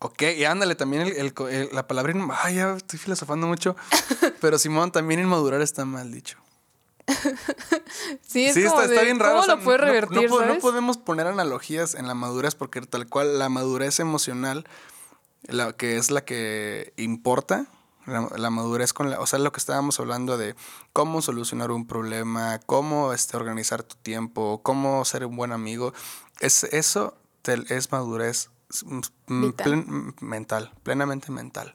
Ok, y ándale, también el, el co- el- la palabra. Ay, ya estoy filosofando mucho. Pero Simón, también inmadurar está mal dicho. Sí, es sí, como está, bien raro. ¿Cómo o sea, lo puedes no- podemos poner analogías en la madurez porque tal cual la madurez emocional, la que es la que importa, la, la madurez con la, o sea, lo que estábamos hablando de cómo solucionar un problema, cómo este, organizar tu tiempo, cómo ser un buen amigo, es, eso te- es madurez plen- mental, plenamente mental.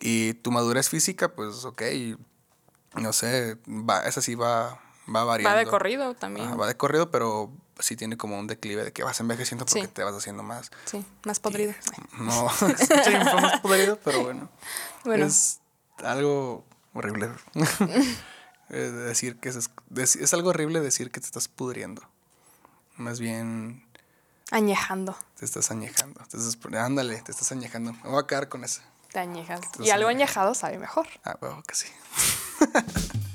Y tu madurez física, pues, ok, no sé, va, esa sí va, va variando. Va de corrido también. Ajá, va de corrido, pero sí tiene como un declive de que vas envejeciendo porque Sí. te vas haciendo más. Sí, más podrido. No, bien, fue más podrido, pero bueno. Bueno. Es algo horrible. Decir que es, es, es algo horrible decir que te estás pudriendo. Más bien Añejando. te estás añejando. Te estás, ándale, te estás añejando. Me voy a quedar con eso. Te añejas. Y algo añejado sabe mejor. Ah, huevo que sí.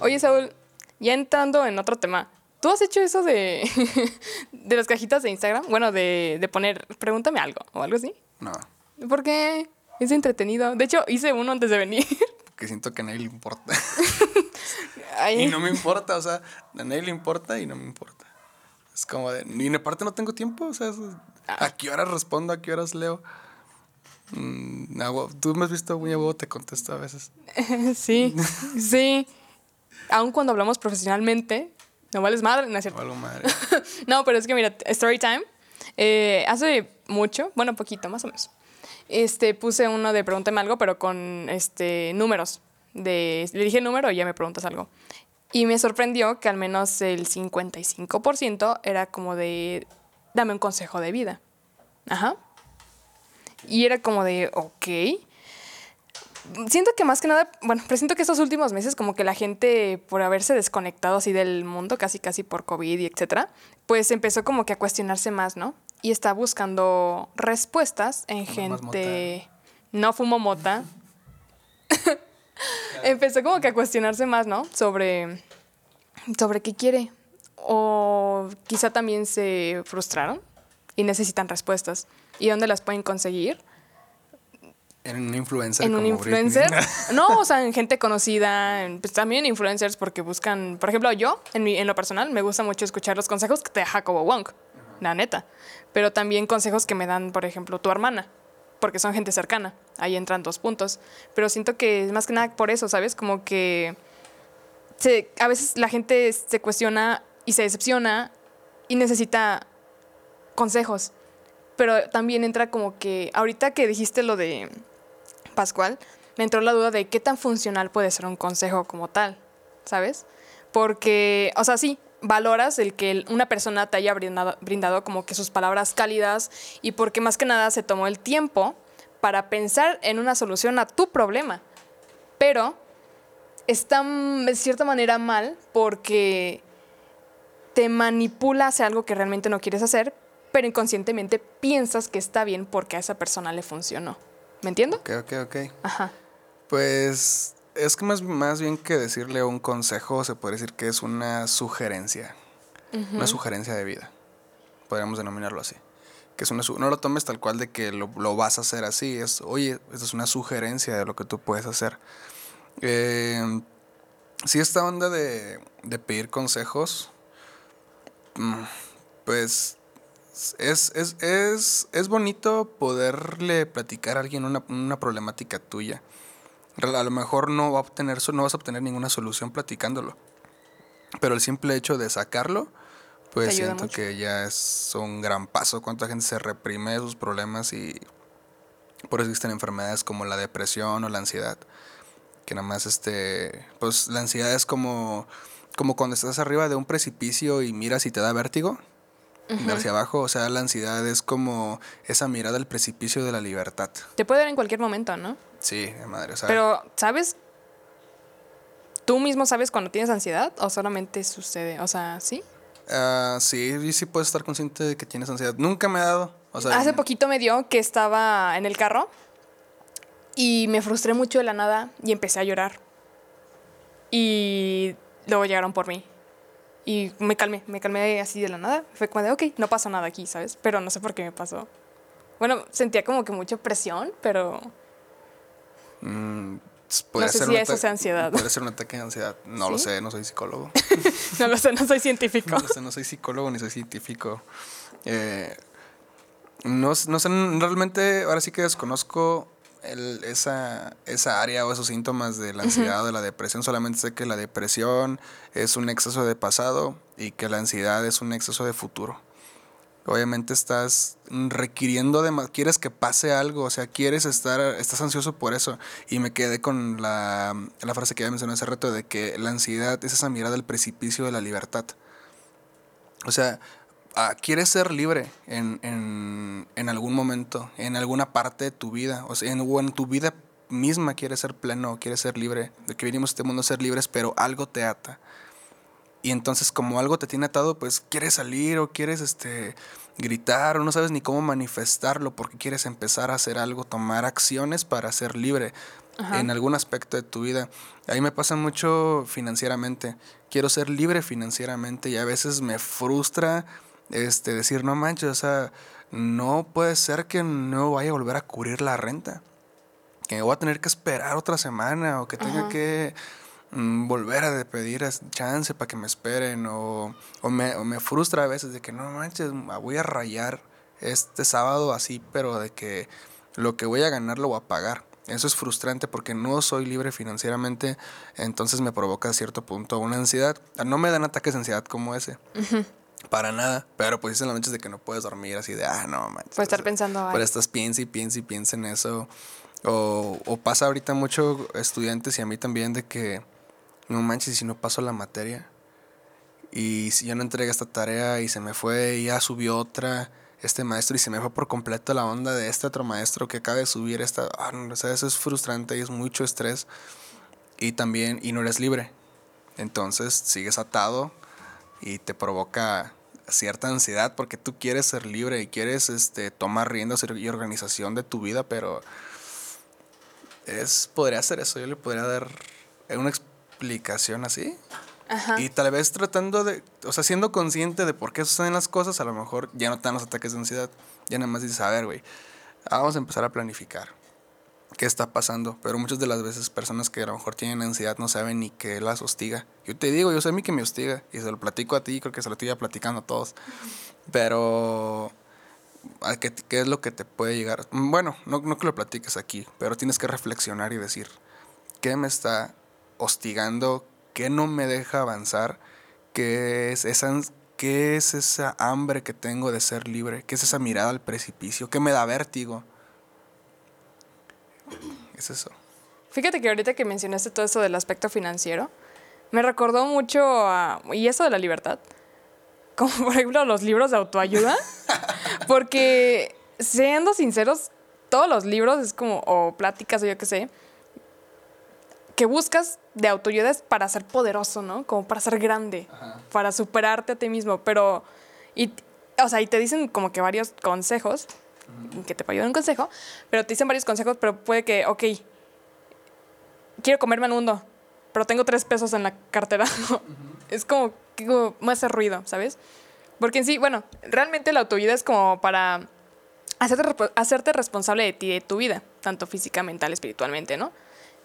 Oye, Saúl, ya entrando en otro tema, ¿tú has hecho eso de, de las cajitas de Instagram? Bueno, de, de poner, pregúntame algo o algo así. No, ¿Por qué? Es entretenido. De hecho, hice uno antes de venir. porque siento que a nadie le importa. Y no me importa, o sea, a nadie le importa y no me importa. Es como de, ni aparte no tengo tiempo, o sea, ¿a qué horas respondo? ¿A qué horas leo? Mm, Tú me has visto muy a te contesto a veces. sí, sí. Aun cuando hablamos profesionalmente, no vales madre, no es cierto. No, madre. no pero es que mira, story time. Eh, hace mucho, bueno, poquito, más o menos. Este, puse uno de pregúntame algo, pero con este, números. De, le dije número y ya me preguntas algo. Y me sorprendió que al menos el 55% era como de, dame un consejo de vida. Ajá. Y era como de, ok. Siento que más que nada, bueno, presiento que estos últimos meses como que la gente por haberse desconectado así del mundo, casi casi por COVID y etcétera, pues empezó como que a cuestionarse más, ¿no? Y está buscando respuestas en gente... No fumo mota. empezó como que a cuestionarse más, ¿no? Sobre, sobre qué quiere. O quizá también se frustraron y necesitan respuestas y dónde las pueden conseguir. En un influencer. En un influencer. No, o sea, en gente conocida, pues también influencers porque buscan, por ejemplo, yo, en, mi, en lo personal, me gusta mucho escuchar los consejos que te da Jacobo Wong, la neta. Pero también consejos que me dan, por ejemplo, tu hermana, porque son gente cercana. Ahí entran dos puntos. Pero siento que es más que nada por eso, ¿sabes? Como que a veces la gente se cuestiona y se decepciona y necesita consejos pero también entra como que, ahorita que dijiste lo de Pascual, me entró la duda de qué tan funcional puede ser un consejo como tal, ¿sabes? Porque, o sea, sí, valoras el que una persona te haya brindado, brindado como que sus palabras cálidas y porque más que nada se tomó el tiempo para pensar en una solución a tu problema. Pero está de cierta manera mal porque te manipula hacia algo que realmente no quieres hacer, pero inconscientemente piensas que está bien porque a esa persona le funcionó. ¿Me entiendo? Ok, ok, ok. Ajá. Pues es que más, más bien que decirle un consejo, se puede decir que es una sugerencia. Una sugerencia de vida. Podríamos denominarlo así. Que es una no lo tomes tal cual de que lo, vas a hacer así. Es, oye, esta es una sugerencia de lo que tú puedes hacer. Eh, sí, esta onda de, de pedir consejos, mm, pues es, es, es, es bonito poderle platicar a alguien una, una, problemática tuya. A lo mejor no, va a obtener, no vas a obtener ninguna solución platicándolo. Pero el simple hecho de sacarlo, pues siento que ya es un gran paso. Cuánta gente se reprime sus problemas y por eso existen enfermedades como la depresión o la ansiedad. Que nada más este. Pues la ansiedad es como. como cuando estás arriba de un precipicio y miras y te da vértigo hacia abajo. O sea, la ansiedad es como esa mirada al precipicio de la libertad. Te puede dar en cualquier momento, ¿no? Sí, madre. Pero, ¿sabes? ¿Tú mismo sabes cuando tienes ansiedad o solamente sucede? O sea, ¿sí? Uh, sí, sí puedes estar consciente de que tienes ansiedad. Nunca me ha dado. Hace poquito me dio que estaba en el carro y me frustré mucho de la nada y empecé a llorar. Y luego llegaron por mí. Y me calmé, me calmé así de la nada. Fue como de, ok, no pasó nada aquí, ¿sabes? Pero no sé por qué me pasó. Bueno, sentía como que mucha presión, pero... Mm, puede no sé si eso sea ansiedad. Puede ser un ataque de ansiedad. No lo sé, no soy psicólogo. no lo sé, no soy científico. no lo sé, no soy psicólogo ni soy científico. Eh, no, no sé, realmente ahora sí que desconozco esa, esa área o esos síntomas de la ansiedad o de la depresión. Solamente sé que la depresión es un exceso de pasado y que la ansiedad es un exceso de futuro. Obviamente estás requiriendo de más, quieres que pase algo, o sea, quieres estar, estás ansioso por eso. Y me quedé con la, la frase que ya mencioné hace rato de que la ansiedad es esa mirada al precipicio de la libertad. O sea, Ah, quieres ser libre en, en, en, algún momento, en alguna parte de tu vida, o sea, en, o en tu vida misma quieres ser pleno, quieres ser libre, de que vinimos a este mundo a ser libres, pero algo te ata. Y entonces como algo te tiene atado, pues quieres salir o quieres este, gritar o no sabes ni cómo manifestarlo porque quieres empezar a hacer algo, tomar acciones para ser libre en algún aspecto de tu vida. A mí me pasa mucho financieramente. Quiero ser libre financieramente y a veces me frustra este, decir, no manches, o sea, no puede ser que no vaya a volver a cubrir la renta. Que voy a tener que esperar otra semana o que tenga que volver a pedir chance para que me esperen o, o, me, o me frustra a veces de que no manches, voy a rayar este sábado así, pero de que lo que voy a ganar lo voy a pagar. Eso es frustrante porque no soy libre financieramente, entonces me provoca a cierto punto una ansiedad. No me dan ataques de ansiedad como ese. Para nada, pero pues dicen las noches de que no puedes dormir así de, ah, no, manches. Puedes estar pensando. Pero estás piensa y piensa y piensa en eso. O, o pasa ahorita mucho estudiantes y a mí también de que, no manches, si no paso la materia. Y si yo no entregué esta tarea y se me fue y ya subió otra este maestro y se me fue por completo la onda de este otro maestro que acaba de subir esta, ah, o sea, eso es frustrante y es mucho estrés. Y también, y no eres libre. Entonces sigues atado y te provoca cierta ansiedad porque tú quieres ser libre y quieres este, tomar riendas y organización de tu vida, pero es, podría ser eso, yo le podría dar una explicación así. Y tal vez tratando de, o sea, siendo consciente de por qué suceden las cosas, a lo mejor ya no te dan los ataques de ansiedad. Ya nada más dices, a ver, güey, vamos a empezar a planificar qué está pasando. Pero muchas de las veces personas que a lo mejor tienen ansiedad no saben ni qué las hostiga. Yo te digo, yo sé a mí que me hostiga y se lo platico a ti, creo que se lo estoy ya platicando a todos. Pero, ¿qué, ¿qué, es lo que te puede llegar? Bueno, no, no que lo platiques aquí, pero tienes que reflexionar y decir, ¿qué me está hostigando? ¿Qué no me deja avanzar? ¿Qué es esa, qué es esa hambre que tengo de ser libre? ¿Qué es esa mirada al precipicio? ¿Qué me da vértigo? Es eso. Fíjate que ahorita que mencionaste todo eso del aspecto financiero, me recordó mucho a... Y eso de la libertad. Como por ejemplo los libros de autoayuda. Porque, siendo sinceros, todos los libros es como, o pláticas o yo qué sé, que buscas de autoayuda es para ser poderoso, ¿no? Como para ser grande, para superarte a ti mismo, pero, y, o sea, y te dicen como que varios consejos, que te puede ayudar un consejo, pero te dicen varios consejos, pero puede que, ok, quiero comerme al mundo, pero tengo tres pesos en la cartera. Es como que me hace ruido, ¿sabes? Porque en sí, bueno, realmente la autoayuda es como para hacerte, hacerte responsable de ti, de tu vida, tanto física, mental, espiritualmente, ¿no?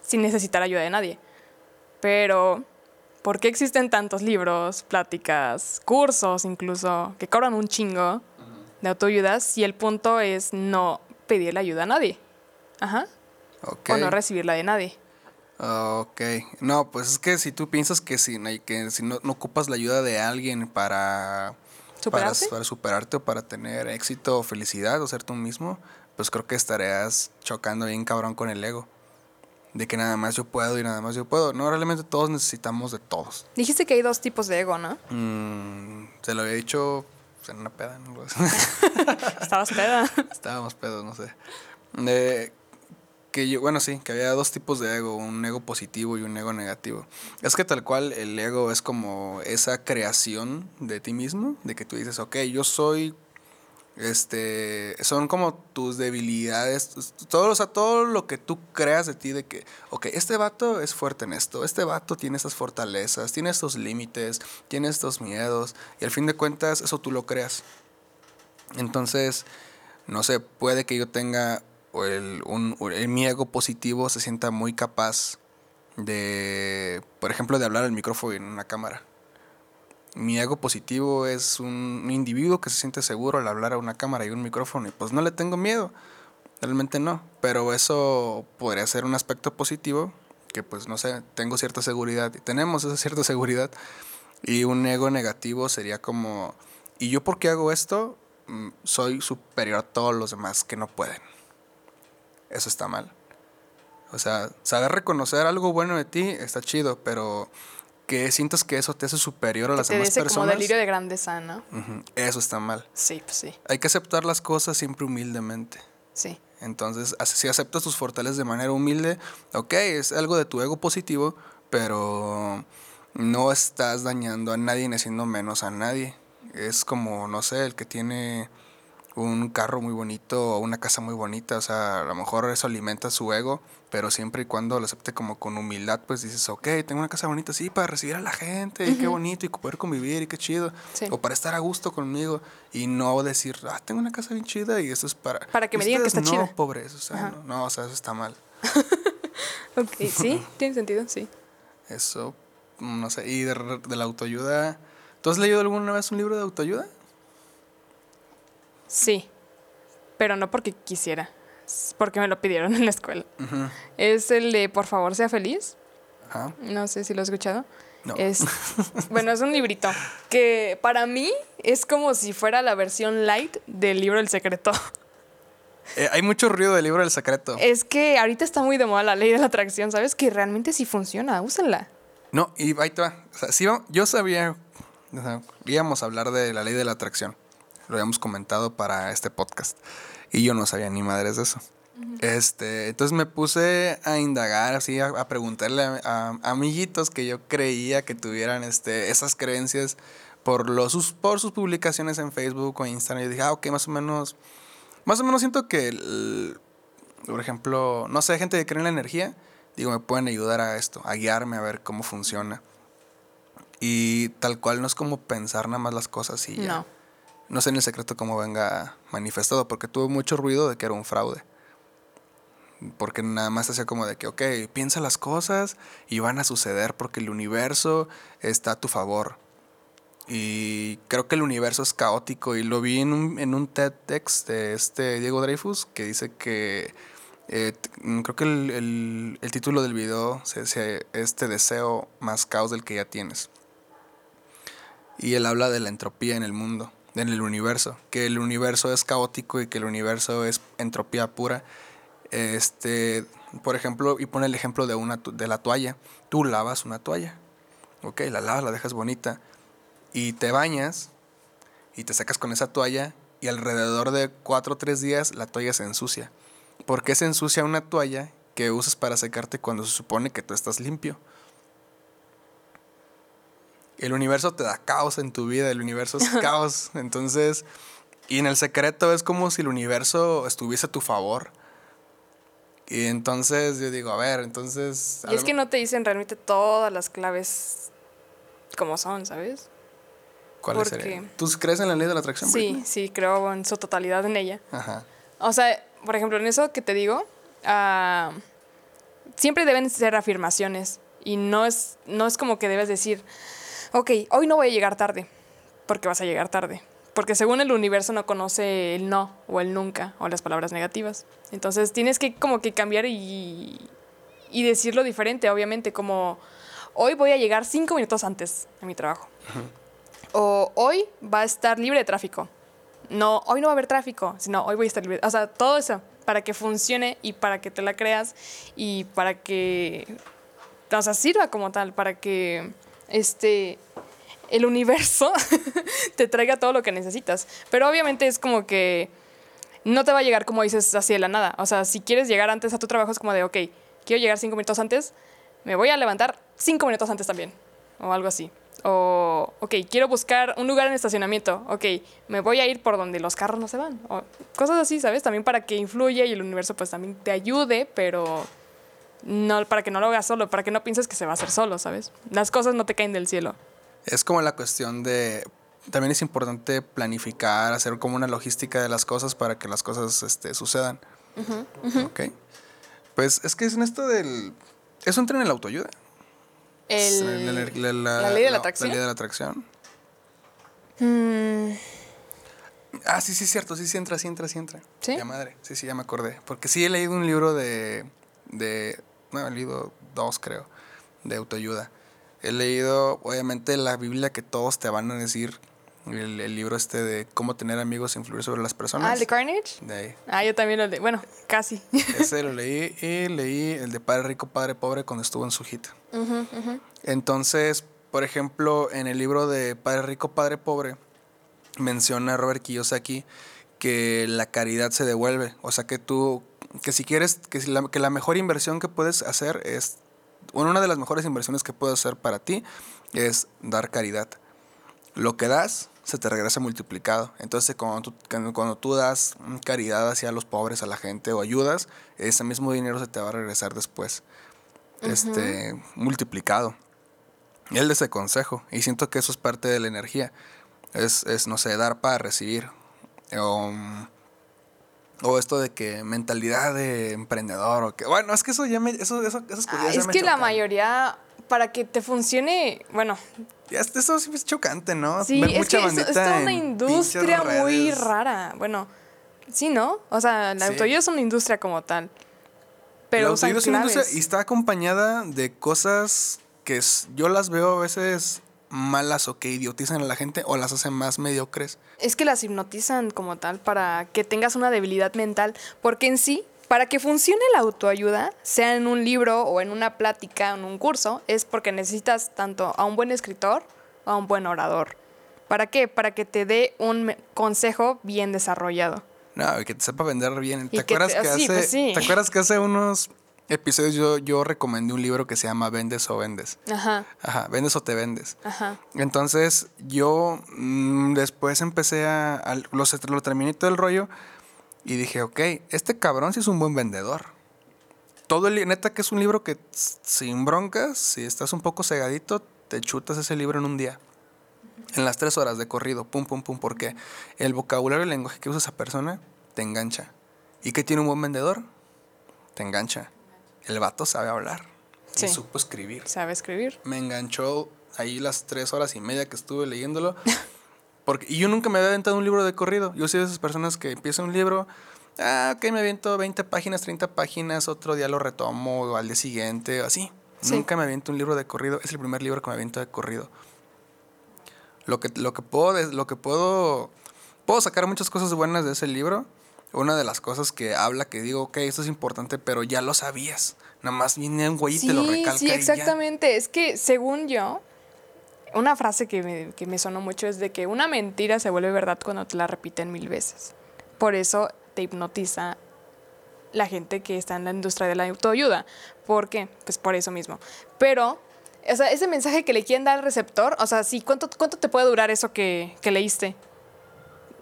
Sin necesitar ayuda de nadie. Pero, ¿por qué existen tantos libros, pláticas, cursos incluso, que cobran un chingo de autoayuda si el punto es no pedirle ayuda a nadie? Ajá. O no recibirla de nadie. Ok. No, pues es que si tú piensas que si, que si no, ocupas la ayuda de alguien para Para, para, superarte o para tener éxito o felicidad o ser tú mismo, pues creo que estarías chocando bien cabrón con el ego de que nada más yo puedo y nada más yo puedo. No, realmente todos necesitamos de todos. Dijiste que hay dos tipos de ego, ¿no? Mm, se lo había dicho en una peda, ¿no? ¿Estabas peda? Estábamos pedos, no sé. Eh, que yo, bueno, sí, que había dos tipos de ego, un ego positivo y un ego negativo. Es que tal cual el ego es como esa creación de ti mismo, de que tú dices, ok, yo soy este, son como tus debilidades, todo, o todo lo que tú creas de ti, de que, ok, este vato es fuerte en esto, este vato tiene estas fortalezas, tiene estos límites, tiene estos miedos, y al fin de cuentas eso tú lo creas. Entonces, no sé, puede que yo tenga, el, un, el, mi ego positivo se sienta muy capaz de, por ejemplo, de hablar al micrófono en una cámara mi ego positivo es un, individuo que se siente seguro al hablar a una cámara y un micrófono y pues no le tengo miedo. Realmente no, pero eso podría ser un aspecto positivo que pues no sé, tengo cierta seguridad y tenemos esa cierta seguridad y un ego negativo sería como ¿y yo por qué hago esto? Mm, soy superior a todos los demás que no pueden. Eso está mal. O sea, saber reconocer algo bueno de ti está chido, pero que sientas que eso te hace superior a las demás personas. como delirio de grandeza, ¿no? Eso está mal. Sí, pues sí. Hay que aceptar las cosas siempre humildemente. Sí. Entonces, si aceptas tus fortalezas de manera humilde, ok, es algo de tu ego positivo, pero no estás dañando a nadie ni haciendo menos a nadie. Es como, no sé, el que tiene un carro muy bonito o una casa muy bonita, o sea, a lo mejor eso alimenta su ego, pero siempre y cuando lo acepte como con humildad, pues dices, ok, tengo una casa bonita, sí, para recibir a la gente, y qué bonito, y poder convivir, y qué chido, o para estar a gusto conmigo, y no decir, ah, tengo una casa bien chida, y eso es para... Para que me digan que está no, chida. No, pobres, o sea, no, o sea, eso está mal. ok, sí, tiene sentido, sí. Eso, no sé. ¿Y de, de la autoayuda? ¿Tú has leído alguna vez un libro de autoayuda? Sí, pero no porque quisiera, porque me lo pidieron en la escuela. Es el de Por favor, sea feliz. No sé si lo has escuchado. No. Es, bueno, es un librito que para mí es como si fuera la versión light del libro El Secreto. Eh, hay mucho ruido del libro del secreto. Es que ahorita está muy de moda la ley de la atracción, ¿sabes? Que realmente sí funciona, úsenla. No, y ahí te va. O sea, sí, va- yo sabía, o sea, íbamos a hablar de la ley de la atracción. Lo habíamos comentado para este podcast. Y yo no sabía ni madres de eso. Este, entonces me puse a indagar, así, a, a preguntarle a, a amiguitos que yo creía que tuvieran este, esas creencias por, los, sus, por sus publicaciones en Facebook o Instagram. Y dije, ah, ok, más o menos, más o menos siento que, el- por ejemplo, no sé, gente que cree en la energía, digo, me pueden ayudar a esto, a guiarme a ver cómo funciona. Y tal cual no es como pensar nada más las cosas y ya. No. No sé en el secreto cómo venga manifestado, porque tuvo mucho ruido de que era un fraude. Porque nada más hacía como de que, ok, piensa las cosas y van a suceder porque el universo está a tu favor. Y creo que el universo es caótico y lo vi en un, en un TEDx de este Diego Dreyfus que dice que eh, mm, creo que el, el- título del video se, se- es Te deseo más caos del que ya tienes. Y él habla de la entropía en el mundo, en el universo, que el universo es caótico y que el universo es entropía pura. Este, por ejemplo, y pone el ejemplo de una de la toalla. Tú lavas una toalla. Ok, la lavas, la dejas bonita y te bañas y te sacas con esa toalla y alrededor de 4 o 3 días la toalla se ensucia. ¿Por qué se ensucia una toalla que usas para secarte cuando se supone que tú estás limpio? El universo te da caos en tu vida, el universo es caos. Entonces, y en el secreto es como si el universo estuviese a tu favor. Y entonces yo digo, a ver, entonces... Y es que no te dicen realmente todas las claves como son, ¿sabes? ¿cuáles porque- serían? ¿Tú crees en la ley de la atracción? Sí, Britney? sí, creo en su totalidad en ella. Ajá. O sea, por ejemplo, en eso que te digo, ah, siempre deben ser afirmaciones. Y no es, no es como que debes decir, ok, hoy no voy a llegar tarde, porque vas a llegar tarde. Porque según el universo no conoce el no o el nunca o las palabras negativas. Entonces tienes que como que cambiar y, y decirlo diferente, obviamente, como hoy voy a llegar cinco minutos antes a mi trabajo. O hoy va a estar libre de tráfico. No, hoy no va a haber tráfico, sino hoy voy a estar libre. O sea, todo eso para que funcione y para que te la creas y para que, o sea, sirva como tal, para que este el universo te traiga todo lo que necesitas. Pero obviamente es como que no te va a llegar como dices así de la nada. O sea, si quieres llegar antes a tu trabajo es como de, ok, quiero llegar cinco minutos antes, me voy a levantar cinco minutos antes también. O algo así. O, ok, quiero buscar un lugar en estacionamiento. Ok, me voy a ir por donde los carros no se van. O cosas así, ¿sabes? También para que influya y el universo pues también te ayude, pero no para que no lo hagas solo, para que no pienses que se va a hacer solo, ¿sabes? Las cosas no te caen del cielo. Es como la cuestión de... También es importante planificar, hacer como una logística de las cosas para que las cosas este, sucedan. Ok. Pues es que es en esto del... Eso entra en el autoayuda. El- La, la- la- la ley de la la- atracción. La ley de la atracción. Mm, Ah, sí, sí, es cierto. Sí, sí entra, sí entra, sí entra. ¿Sí? Ya madre. Sí, sí, ya me acordé. Porque sí he leído un libro de... de no, he leído dos, creo. De autoayuda. He leído, obviamente, la Biblia que todos te van a decir. El, el libro este de cómo tener amigos e influir sobre las personas. ah, el de Carnage. De ahí. Ah, yo también lo de. Bueno, casi. Ese lo leí y leí el de Padre Rico, Padre Pobre cuando estuvo en su hit. Entonces, por ejemplo, en el libro de Padre Rico, Padre Pobre, menciona Robert Kiyosaki que la caridad se devuelve. O sea, que tú, que si quieres, que, si la, que la mejor inversión que puedes hacer es, bueno, una de las mejores inversiones que puedes hacer para ti es dar caridad. Lo que das se te regresa multiplicado. Entonces, cuando tú, cuando tú das caridad hacia los pobres, a la gente o ayudas, ese mismo dinero se te va a regresar después, este, multiplicado. Él de ese consejo. Y siento que eso es parte de la energía. Es, es no sé, dar para recibir. O, o esto de que mentalidad de emprendedor. O que, bueno, es que eso ya me. Eso, eso, esas Ah, ya es me que la mayoría para que te funcione, bueno. Ya, eso sí es chocante, ¿no? Sí, es que es, es toda una industria muy rara. Bueno, sí, ¿no? O sea, la autoayuda es una industria como tal. Pero la autoayuda es una industria y está acompañada de cosas que yo las veo a veces malas o que idiotizan a la gente o las hacen más mediocres. Es que las hipnotizan como tal para que tengas una debilidad mental, porque en sí, para que funcione la autoayuda, sea en un libro o en una plática, en un curso, es porque necesitas tanto a un buen escritor o a un buen orador. ¿Para qué? Para que te dé un consejo bien desarrollado. No, y que te sepa vender bien. ¿Te acuerdas que, hace, pues ¿Te acuerdas que hace unos episodios yo, yo recomendé un libro que se llama Vendes o Vendes. Ajá. Ajá, Vendes o te vendes. Ajá. Entonces yo mm, después empecé a, lo, lo terminé todo el rollo y dije, ok, este cabrón sí es un buen vendedor. Todo el, neta que es un libro que sin broncas, si estás un poco cegadito, te chutas ese libro en un día. En las tres horas de corrido, pum, pum, pum, porque el vocabulario y el lenguaje que usa esa persona te engancha. ¿Y qué tiene un buen vendedor? Te engancha el vato sabe hablar. Sí. Y supo escribir. Sabe escribir. Me enganchó ahí las tres horas y media que estuve leyéndolo. Porque, y yo nunca me había aventado un libro de corrido. Yo soy de esas personas que empiezan un libro, ah, ok, me aviento 20 páginas, 30 páginas, otro día lo retomo al día siguiente, así. Nunca me aviento un libro de corrido. Es el primer libro que me aviento de corrido. Lo que, lo que puedo, lo que puedo, puedo sacar muchas cosas buenas de ese libro una de las cosas que habla que digo, ok, esto es importante, pero ya lo sabías. Nada más viene un güey y te lo recalca. Sí, exactamente. Es que según yo, una frase que me, que me sonó mucho es de que una mentira se vuelve verdad cuando te la repiten mil veces. Por eso te hipnotiza la gente que está en la industria de la autoayuda. ¿Por qué? Pues por eso mismo. Pero, o sea, ese mensaje que le quieren dar al receptor, o sea, sí, ¿cuánto, cuánto te puede durar eso que, que leíste?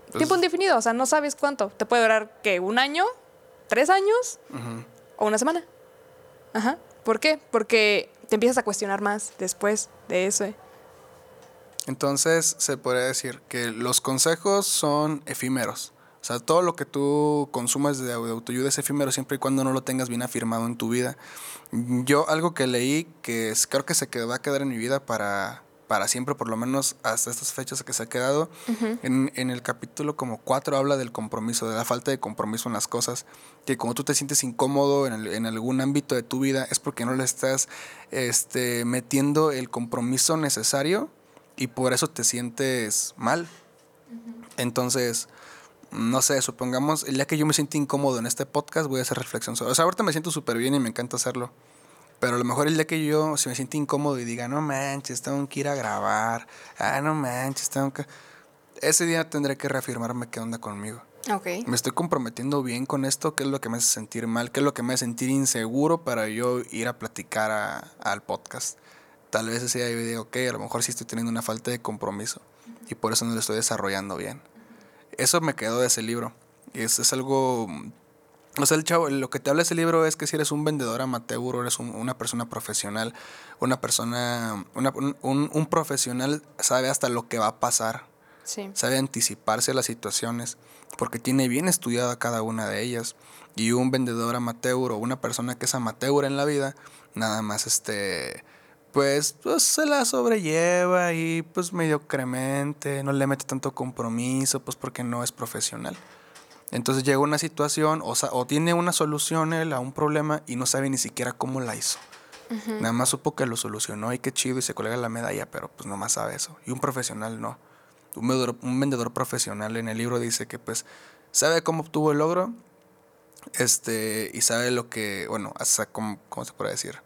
Pues Tiempo indefinido, o sea, no sabes cuánto. Te puede durar, ¿qué? ¿Un año? ¿Tres años? ¿O una semana? Ajá. ¿Por qué? Porque te empiezas a cuestionar más después de eso. Entonces, se podría decir que los consejos son efímeros. O sea, todo lo que tú consumas de autoayuda es efímero siempre y cuando no lo tengas bien afirmado en tu vida. Yo algo que leí que creo que se va a quedar en mi vida para para siempre, por lo menos hasta estas fechas que se ha quedado. en, en, el capítulo como 4 habla del compromiso, de la falta de compromiso en las cosas, que como tú te sientes incómodo en, en algún ámbito de tu vida es porque no le estás este, metiendo el compromiso necesario y por eso te sientes mal. Entonces, no sé, supongamos, el día que yo me siento incómodo en este podcast, voy a hacer reflexión sobre. O sea, ahorita me siento súper bien y me encanta hacerlo. Pero a lo mejor el día que yo se me siente incómodo y diga, no manches, tengo que ir a grabar, ah, no manches, tengo que... Ese día tendré que reafirmarme qué onda conmigo. Okay. Me estoy comprometiendo bien con esto, qué es lo que me hace sentir mal, qué es lo que me hace sentir inseguro para yo ir a platicar al podcast. Tal vez ese día yo diga, ok, a lo mejor sí estoy teniendo una falta de compromiso y por eso no lo estoy desarrollando bien. Eso me quedó de ese libro. Es, es algo o sea, el chavo, lo que te habla ese libro es que si eres un vendedor amateur o eres una persona profesional, una persona, un, profesional sabe hasta lo que va a pasar. Sí. Sabe anticiparse a las situaciones porque tiene bien estudiada cada una de ellas. Y un vendedor amateur o una persona que es amateur en la vida, nada más este pues, pues se la sobrelleva y pues mediocremente, no le mete tanto compromiso, pues porque no es profesional. Entonces llega una situación o, o, tiene una solución él a un problema y no sabe ni siquiera cómo la hizo. Nada más supo que lo solucionó y qué chido y se colega la medalla, pero pues nomás sabe eso. Y un profesional no. Un vendedor, un vendedor profesional en el libro dice que pues sabe cómo obtuvo el logro este y sabe lo que, bueno, hasta cómo, cómo se puede decir.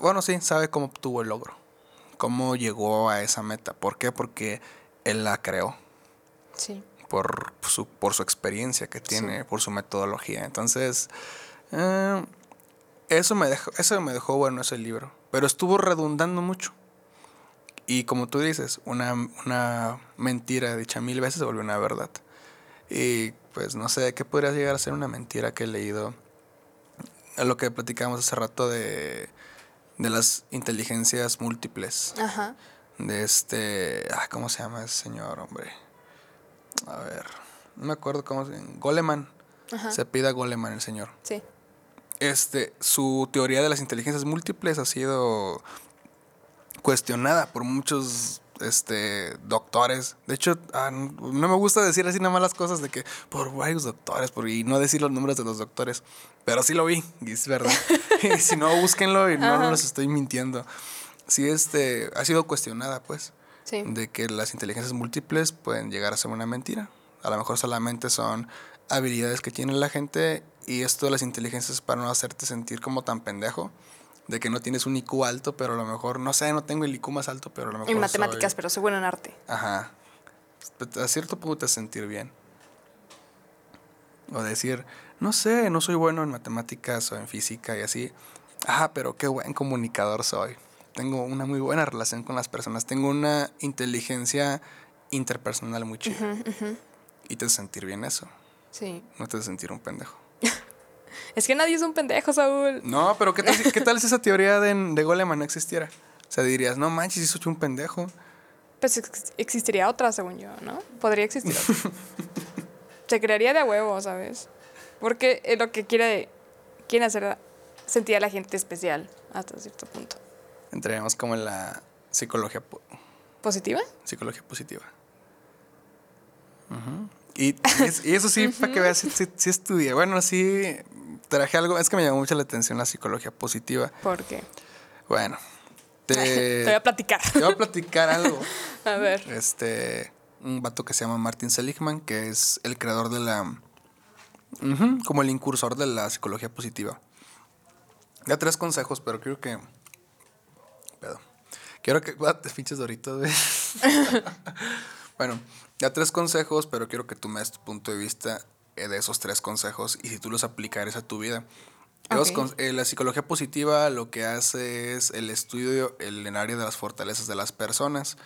bueno, sí, sabe cómo obtuvo el logro. Cómo llegó a esa meta. ¿Por qué? Porque él la creó. Sí por su, por su experiencia que tiene, por su metodología. Entonces, eh, eso, me dejó, eso me dejó bueno ese libro, pero estuvo redundando mucho. Y como tú dices, una, una mentira dicha mil veces se volvió una verdad. Y pues no sé, ¿qué podría llegar a ser una mentira que he leído? A lo que platicamos hace rato de, de las inteligencias múltiples. Ajá. De este. Ah, ¿Cómo se llama ese señor, hombre? A ver, no me acuerdo cómo se. Goleman. Se pida Goleman el señor. Sí. Este, su teoría de las inteligencias múltiples ha sido cuestionada por muchos este, doctores. De hecho, ah, no me gusta decir así nada más las cosas de que por varios doctores, por, y no decir los nombres de los doctores. Pero sí lo vi, y es verdad. y si no, búsquenlo y no, no los estoy mintiendo. Sí, este, ha sido cuestionada, pues. Sí. De que las inteligencias múltiples pueden llegar a ser una mentira. A lo mejor solamente son habilidades que tiene la gente y esto de las inteligencias para no hacerte sentir como tan pendejo de que no tienes un IQ alto, pero a lo mejor, no sé, no tengo el IQ más alto, pero a lo mejor. En matemáticas, pero soy bueno en arte. Ajá. A cierto punto te sentir bien. O decir, no sé, no soy bueno en matemáticas o en física y así. Ajá, pero qué buen comunicador soy. Tengo una muy buena relación con las personas. Tengo una inteligencia interpersonal muy chida. Y te sentir bien eso. Sí. No te sentir un pendejo. Es que nadie es un pendejo, Saúl. No, pero ¿qué tal, ¿qué tal si esa teoría de, de Goleman no existiera? O sea, dirías, no manches, si soy un pendejo. Pues existiría otra, según yo, ¿no? Podría existir otra. Se crearía de a huevo, ¿sabes? Porque es lo que quiere, quiere hacer sentir a la gente especial hasta cierto punto. Entraríamos como en la psicología... ¿Positiva? Psicología positiva. y, y, eso sí, para que veas, sí, sí, estudié. Bueno, sí, traje algo. Es que me llamó mucho la atención la psicología positiva. ¿Por qué? Bueno, te, te voy a platicar. Te voy a platicar algo. a ver. Este, un vato que se llama Martin Seligman, que es el creador de la. como el incursor de la psicología positiva. Da tres consejos, pero creo que. Quiero que. Pinches doritos, güey. bueno, da tres consejos, pero quiero que tú me des tu punto de vista eh, de esos tres consejos y si tú los aplicares a tu vida. Okay. la psicología positiva lo que hace es el estudio el, en área de las fortalezas de las personas.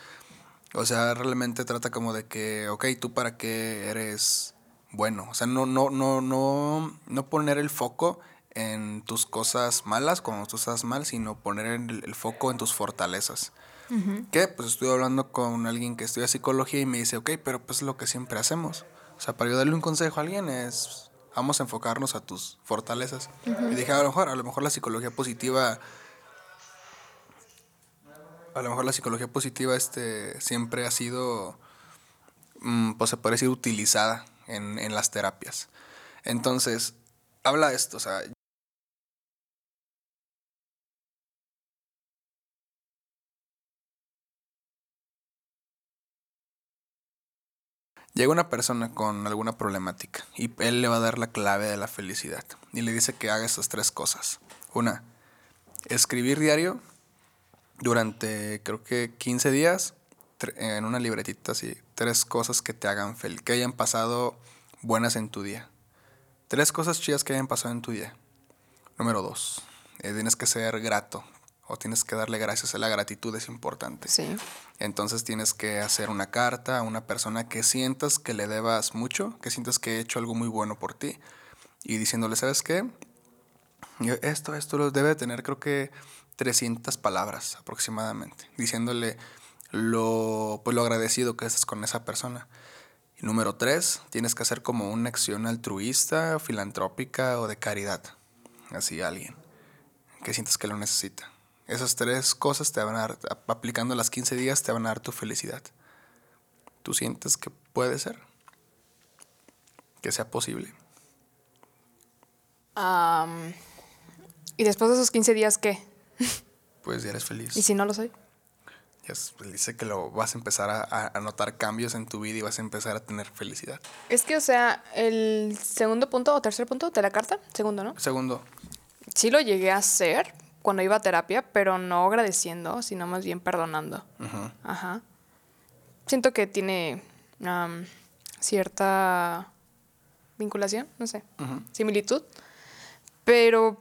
O sea, realmente trata como de que, ok, tú para qué eres bueno. O sea, no, no, no, no, no poner el foco en tus cosas malas cuando tú estás mal, sino poner el, el foco en tus fortalezas. Que pues estuve hablando con alguien que estudia psicología y me dice, ok, pero pues es lo que siempre hacemos. O sea, para yo darle un consejo a alguien es, vamos a enfocarnos a tus fortalezas. Y dije, a lo mejor, a lo mejor la psicología positiva, a lo mejor la psicología positiva este, siempre ha sido, mm, pues se puede decir, utilizada en, en las terapias. Entonces, habla de esto, o sea, Llega una persona con alguna problemática y él le va a dar la clave de la felicidad y le dice que haga estas tres cosas. Una, escribir diario durante creo que 15 días en una libretita así, tres cosas que te hagan feliz, que hayan pasado buenas en tu día. Tres cosas chidas que hayan pasado en tu día. Número dos, eh, tienes que ser grato, o tienes que darle gracias a la gratitud es importante. Sí. Entonces tienes que hacer una carta a una persona que sientas que le debas mucho, que sientas que he hecho algo muy bueno por ti y diciéndole, ¿sabes qué? Esto, esto lo debe tener creo que 300 palabras aproximadamente, diciéndole lo, pues, lo agradecido que estás con esa persona. Y número tres, tienes que hacer como una acción altruista, filantrópica o de caridad, así alguien que sientas que lo necesita. Esas tres cosas te van a dar, aplicando las 15 días, te van a dar tu felicidad. ¿Tú sientes que puede ser? Que sea posible. ¿Y después de esos 15 días qué? Pues ya eres feliz. ¿Y si no lo soy? Ya dice que lo vas a empezar a, a, notar cambios en tu vida y vas a empezar a tener felicidad. Es que, o sea, el segundo punto o tercer punto de la carta, segundo, ¿no? Segundo. Sí lo llegué a hacer, cuando iba a terapia, pero no agradeciendo, sino más bien perdonando. Ajá. Siento que tiene cierta vinculación, no sé, similitud. Pero,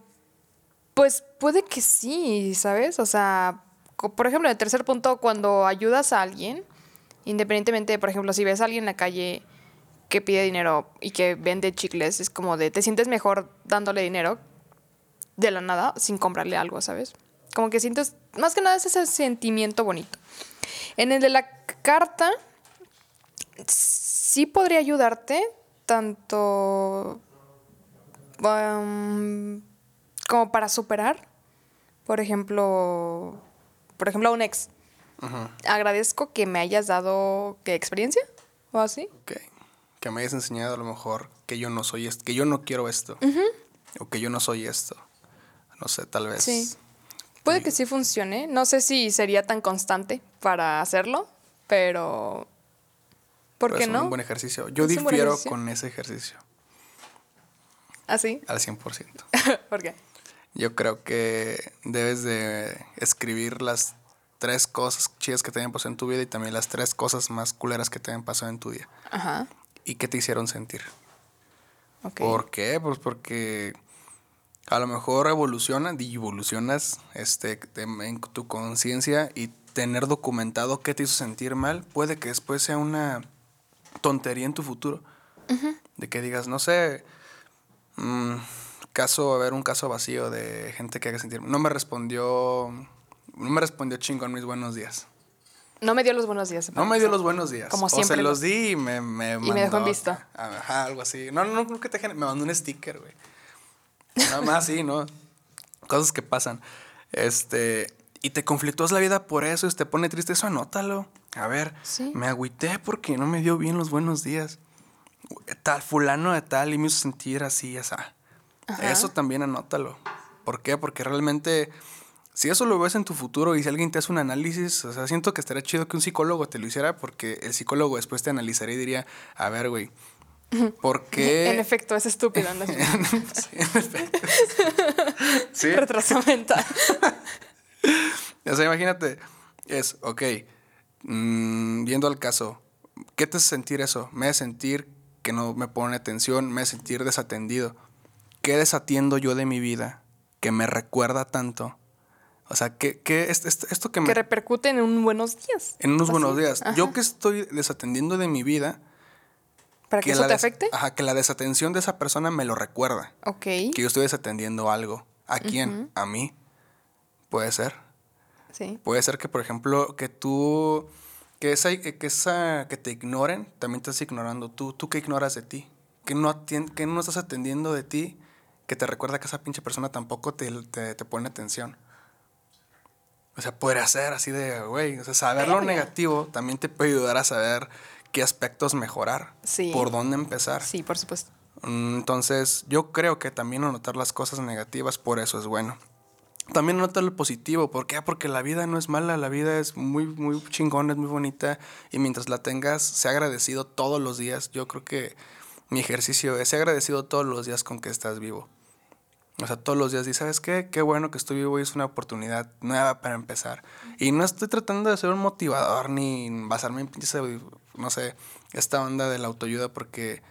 pues puede que sí, ¿sabes? O sea, por ejemplo, en el tercer punto, cuando ayudas a alguien, independientemente, por ejemplo, si ves a alguien en la calle que pide dinero y que vende chicles, es como de, te sientes mejor dándole dinero de la nada sin comprarle algo, ¿sabes? Como que sientes, más que nada es ese sentimiento bonito. En el de la carta, sí podría ayudarte, tanto um, como para superar, por ejemplo, por ejemplo, a un ex. Agradezco que me hayas dado, ¿qué experiencia? ¿O así? Ok. Que me hayas enseñado a lo mejor que yo no soy esto, que yo no quiero esto. O que yo no soy esto. No sé, tal vez. Sí. Puede que sí funcione. No sé si sería tan constante para hacerlo, pero. ¿Por Pero qué es no? un buen ejercicio. Yo Es difiero ejercicio. con ese ejercicio. ¿Ah, sí? Al 100%. ¿Por qué? Yo creo que debes de escribir las tres cosas chidas que te hayan pasado en tu vida y también las tres cosas más culeras que te hayan pasado en tu día. Ajá. ¿Y qué te hicieron sentir? Ok. ¿Por qué? Pues porque a lo mejor evolucionas y evolucionas este, en tu conciencia y tener documentado qué te hizo sentir mal puede que después sea una tontería en tu futuro. De que digas, no sé, mm, caso, a ver, un caso vacío de gente que haga sentir. No me respondió, no me respondió chingón mis buenos días. No me dio los buenos días. No me dio los buenos días. Como O siempre se lo- los di y me, me me dejó en mandó- vista. Ajá, algo así. No, no, no que te Me mandó un sticker, güey. Nada más sí, ¿no? Cosas que pasan. Este. Y te conflictúas la vida por eso y te pone triste. Eso anótalo. A ver, Sí. me agüité porque no me dio bien los buenos días. Tal, fulano de tal y me hizo sentir así, esa. Ajá. Eso también anótalo. ¿Por qué? Porque realmente, si eso lo ves en tu futuro y si alguien te hace un análisis, o sea, siento que estaría chido que un psicólogo te lo hiciera porque el psicólogo después te analizaría y diría, a ver, güey, ¿por qué? En efecto, es estúpido. ¿no? Sí, en efecto. Sí. Retraso mental. O sea, imagínate, es, ok, mm, viendo al caso, ¿qué te hace sentir eso? Me hace sentir que no me pone atención, me hace sentir desatendido. ¿Qué desatiendo yo de mi vida que me recuerda tanto? O sea, ¿qué, qué es, es- esto que me... que repercute en un buenos días. en unos ¿Así? buenos días. Ajá. Yo que estoy desatendiendo de mi vida... ¿Para que, eso la te afecte? Ajá, que la desatención de esa persona me lo recuerda. Ok. Que yo estoy desatendiendo algo. ¿A quién? A mí. Puede ser. Sí. Puede ser que, por ejemplo, que tú, que esa, que esa, que te ignoren, también estás ignorando tú. ¿Tú qué ignoras de ti? Que no, que no estás atendiendo de ti, que te recuerda que esa pinche persona tampoco te, te, te pone atención. O sea, podría ser así de, güey, o sea, saber lo negativo también te puede ayudar a saber qué aspectos mejorar, Sí. por dónde empezar. Sí, por supuesto. Mm, Entonces, yo creo que también anotar las cosas negativas, por eso es bueno. También anotar lo positivo, ¿por qué? Porque la vida no es mala, la vida es muy, muy chingona, es muy bonita. Y mientras la tengas, sea agradecido todos los días. Yo creo que mi ejercicio es ser agradecido todos los días con que estás vivo. O sea, todos los días dices, ¿sabes qué? Qué bueno que estoy vivo y es una oportunidad nueva para empezar. Y no estoy tratando de ser un motivador ni basarme en pinches, no sé, esta onda de la autoayuda porque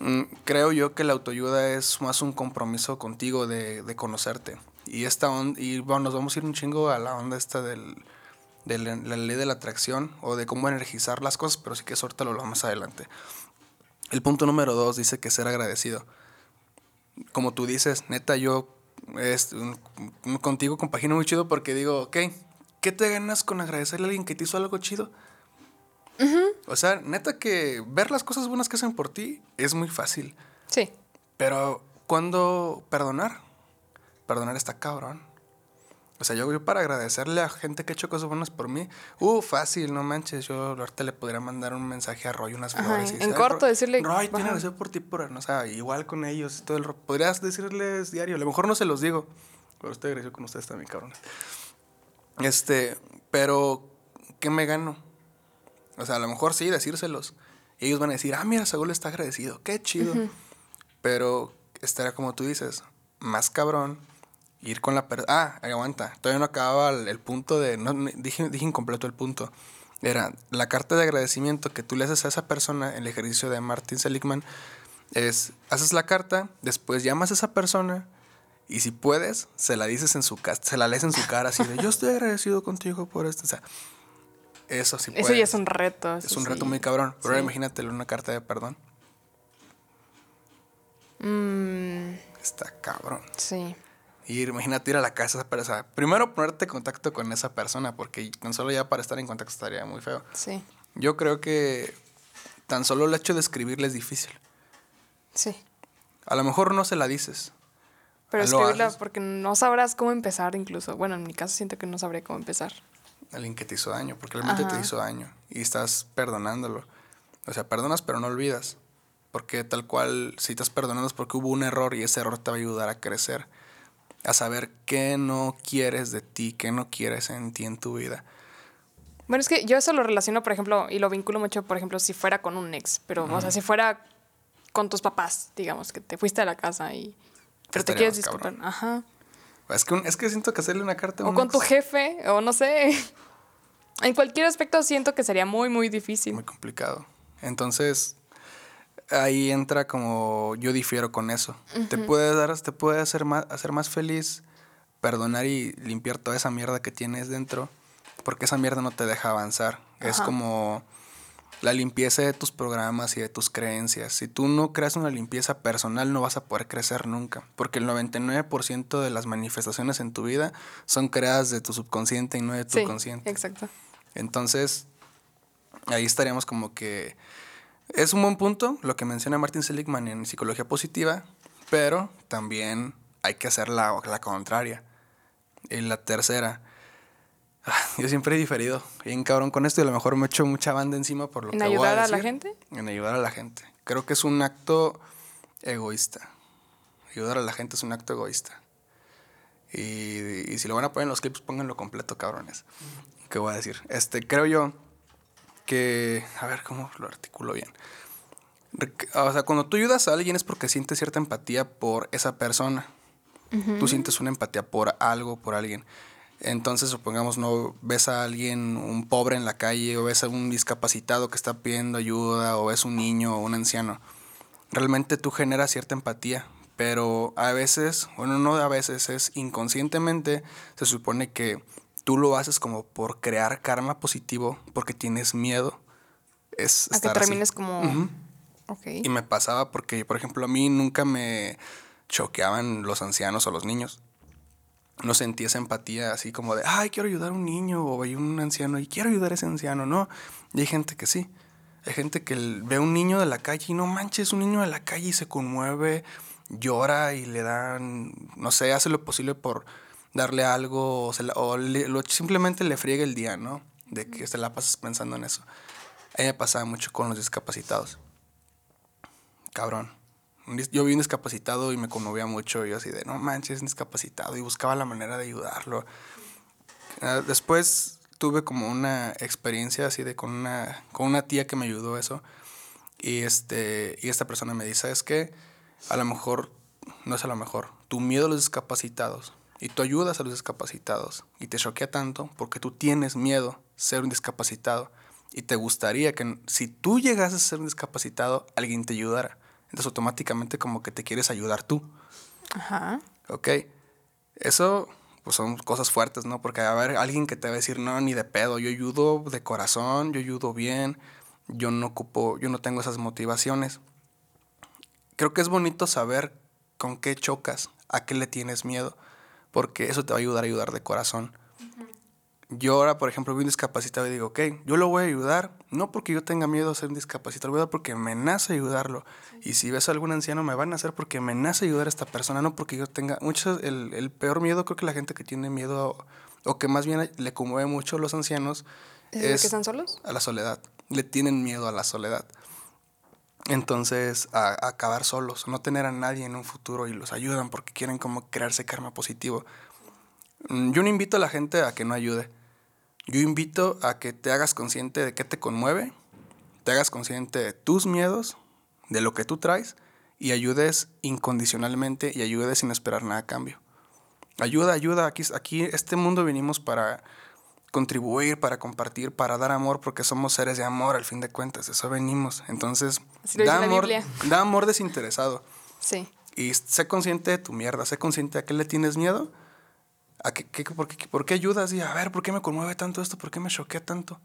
mm, creo yo que la autoayuda es más un compromiso contigo de, de conocerte. Y esta on- y bueno, nos vamos a ir un chingo a la onda esta del, de la, ley de la atracción o de cómo energizar las cosas, pero sí que eso lo más adelante. El punto número dos dice que ser agradecido como tú dices, neta, yo es, un- contigo compagino muy chido porque digo, ok, ¿qué te ganas con agradecerle a alguien que te hizo algo chido? O sea, neta que ver las cosas buenas que hacen por ti es muy fácil. Sí. Pero, ¿cuándo perdonar? Perdonar está cabrón. O sea, yo, yo para agradecerle a gente que ha hecho cosas buenas por mí, uh, fácil, no manches. Yo ahorita le podría mandar un mensaje a Roy, unas Ajá, flores. y en decir, "Ay, corto decirle, Roy, tiene agradecido por ti, por, o sea, igual con ellos. Todo el, podrías decirles diario. A lo mejor no se los digo, pero estoy agradecido con ustedes también, cabrones. Este, pero, ¿qué me gano? O sea, a lo mejor sí, decírselos. Y ellos van a decir, ah, mira, Saúl está agradecido, qué chido. Pero estaría como tú dices, más cabrón, ir con la persona. Ah, aguanta, todavía no acababa el, el punto de. No, dije, dije incompleto el punto. Era la carta de agradecimiento que tú le haces a esa persona, el ejercicio de Martin Seligman, es, haces la carta, después llamas a esa persona y si puedes, se la dices en su casa, se la lees en su cara así de, yo estoy agradecido contigo por esto. O sea, eso sí Eso ya es un reto. es un reto muy cabrón. Pero ahora Sí. imagínatelo una carta de perdón. Mm, Está cabrón. sí. Ir, imagínate ir a la casa de esa. Primero ponerte en contacto con esa persona, porque tan solo ya para estar en contacto estaría muy feo. Sí. Yo creo que tan solo el hecho de escribirle es difícil. Sí. A lo mejor no se la dices. Pero escribirla porque no sabrás cómo empezar incluso. Bueno, en mi caso siento que no sabré cómo empezar. Alguien que te hizo daño, porque realmente te hizo daño y estás perdonándolo. O sea, perdonas pero no olvidas. Porque tal cual, si estás perdonando es porque hubo un error y ese error te va a ayudar a crecer. A saber qué no quieres de ti, qué no quieres en ti en tu vida. Bueno, es que yo eso lo relaciono, por ejemplo, y lo vinculo mucho, por ejemplo, si fuera con un ex, pero, o sea, si fuera con tus papás, digamos, que te fuiste a la casa y... Pero te quieres disculpar. Ajá. Es que, un- es que siento que hacerle una carta a O un con tu jefe, o no sé. En cualquier aspecto siento que sería muy, muy difícil. muy complicado. Entonces, ahí entra como yo difiero con eso. Te puede dar, te puede hacer más, hacer más feliz perdonar y limpiar toda esa mierda que tienes dentro, porque esa mierda no te deja avanzar. Es como la limpieza de tus programas y de tus creencias. Si tú no creas una limpieza personal, no vas a poder crecer nunca, porque el 99% de las manifestaciones en tu vida son creadas de tu subconsciente y no de tu Sí, consciente. exacto. Entonces, ahí estaríamos como que es un buen punto lo que menciona Martin Seligman en psicología positiva, pero también hay que hacer la, la contraria. Y la tercera, yo siempre he diferido, bien cabrón con esto y a lo mejor me echo mucha banda encima por lo ¿En que voy ayudar a la gente? En ayudar a la gente. Creo que es un acto egoísta. Ayudar a la gente es un acto egoísta. Y, y si lo van a poner en los clips, pónganlo completo, cabrones. ¿Qué voy a decir? Este, creo yo que. A ver cómo lo articulo bien. O sea, cuando tú ayudas a alguien es porque sientes cierta empatía por esa persona. Tú sientes una empatía por algo, por alguien. Entonces, supongamos, no ves a alguien, un pobre en la calle, o ves a un discapacitado que está pidiendo ayuda, o ves un niño o un anciano. Realmente tú generas cierta empatía, pero a veces, bueno, no a veces, es inconscientemente, se supone que tú lo haces como por crear karma positivo, porque tienes miedo. Es A que así. termines como... Ujú. Ok. Y me pasaba porque, por ejemplo, a mí nunca me choqueaban los ancianos o los niños. No sentí esa empatía así como de, ay, quiero ayudar a un niño o hay un anciano y quiero ayudar a ese anciano. No, y hay gente que sí. Hay gente que ve a un niño de la calle y no manches, un niño de la calle y se conmueve, llora y le dan, no sé, hace lo posible por darle algo o, o le- lo- simplemente le friega el día, ¿no? De que se la pasas pensando en eso. A mí me pasaba mucho con los discapacitados cabrón. Yo vi un discapacitado y me conmovía mucho. Yo así de, no manches, es un discapacitado. Y buscaba la manera de ayudarlo. Ah, Después tuve como una experiencia así de con una, con una tía que me ayudó eso. Y, este, y esta persona me dice, es que a lo mejor, no es a lo mejor, tu miedo a los discapacitados y tú ayudas a los discapacitados y te choquea tanto porque tú tienes miedo ser un discapacitado y te gustaría que si tú llegases a ser un discapacitado, alguien te ayudara. Entonces automáticamente como que te quieres ayudar tú. Ajá. Ok. Eso, pues son cosas fuertes, ¿no? Porque va a haber alguien que te va a decir, no, ni de pedo, yo ayudo de corazón, yo ayudo bien, yo no ocupo, yo no tengo esas motivaciones. Creo que es bonito saber con qué chocas, a qué le tienes miedo, porque eso te va a ayudar a ayudar de corazón. Yo ahora, por ejemplo, vi un discapacitado y digo, ok, yo lo voy a ayudar, no porque yo tenga miedo a ser un discapacitado, lo voy a ayudar porque me nace ayudarlo. Y si ves a algún anciano, me van a hacer porque me nace ayudar a esta persona, no porque yo tenga... Mucho, el, el peor miedo, creo que la gente que tiene miedo, o que más bien le conmueve mucho a los ancianos, ¿Es es que están solos? a la soledad. Le tienen miedo a la soledad. Entonces, a, a acabar solos, no tener a nadie en un futuro y los ayudan porque quieren como crearse karma positivo. Mm, Yo no invito a la gente a que no ayude. Yo invito a que te hagas consciente de qué te conmueve, te hagas consciente de tus miedos, de lo que tú traes y ayudes incondicionalmente y ayudes sin esperar nada a cambio. Ayuda, ayuda. Aquí, aquí este mundo venimos para contribuir, para compartir, para dar amor, porque somos seres de amor al fin de cuentas. Eso venimos. Entonces, da amor, da amor desinteresado. Sí. Y sé consciente de tu mierda, sé consciente a qué le tienes miedo, a qué, qué- por, qué, por qué ayudas y a ver, ¿por qué me conmueve tanto esto? ¿Por qué me choquea tanto?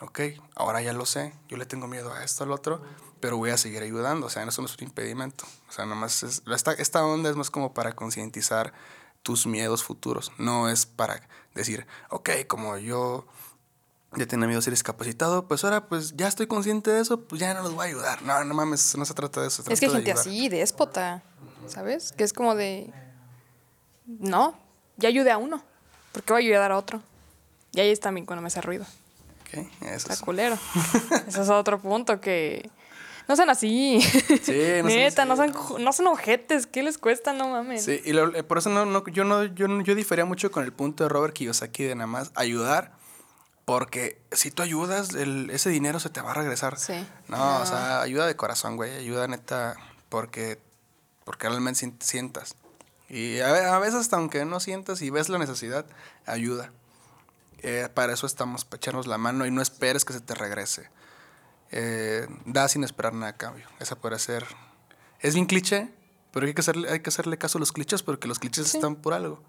Ok, ahora ya lo sé, yo le tengo miedo a esto, al otro, pero voy a seguir ayudando, o sea, eso no es un impedimento. O sea, nomás es, esta, esta onda es más como para concientizar tus miedos futuros, no es para decir, ok, como yo ya tenía miedo a ser discapacitado, pues ahora pues ya estoy consciente de eso, pues ya no los voy a ayudar. No, no mames, no se trata de eso. se Es que hay trata gente ayudar. así, déspota, ¿sabes? Que es como de... no, ya ayude a uno. ¿Por qué voy a ayudar a otro? Y ahí está mi cuando me hace ruido. Ok, eso Está es. culero. Ese es otro punto que. No sean así. Sí, no sean Neta, no sean, no sean ojetes. ¿Qué les cuesta? No mames. Sí, y lo- eh, por eso no, no, yo no, yo no- yo difería mucho con el punto de Robert Kiyosaki de nada más ayudar, porque si tú ayudas, el- ese dinero se te va a regresar. Sí. No, No. o sea, ayuda de corazón, güey, ayuda neta, porque, porque realmente sien- sientas. Y a, ve- a veces hasta aunque no sientas y ves la necesidad, ayuda. Eh, para eso estamos, para echarnos la mano y no esperes que se te regrese. Eh, da sin esperar nada a cambio. Esa puede ser. Es bien cliché, pero hay que hacerle, hay que hacerle caso a los clichés porque los clichés Sí. están por algo.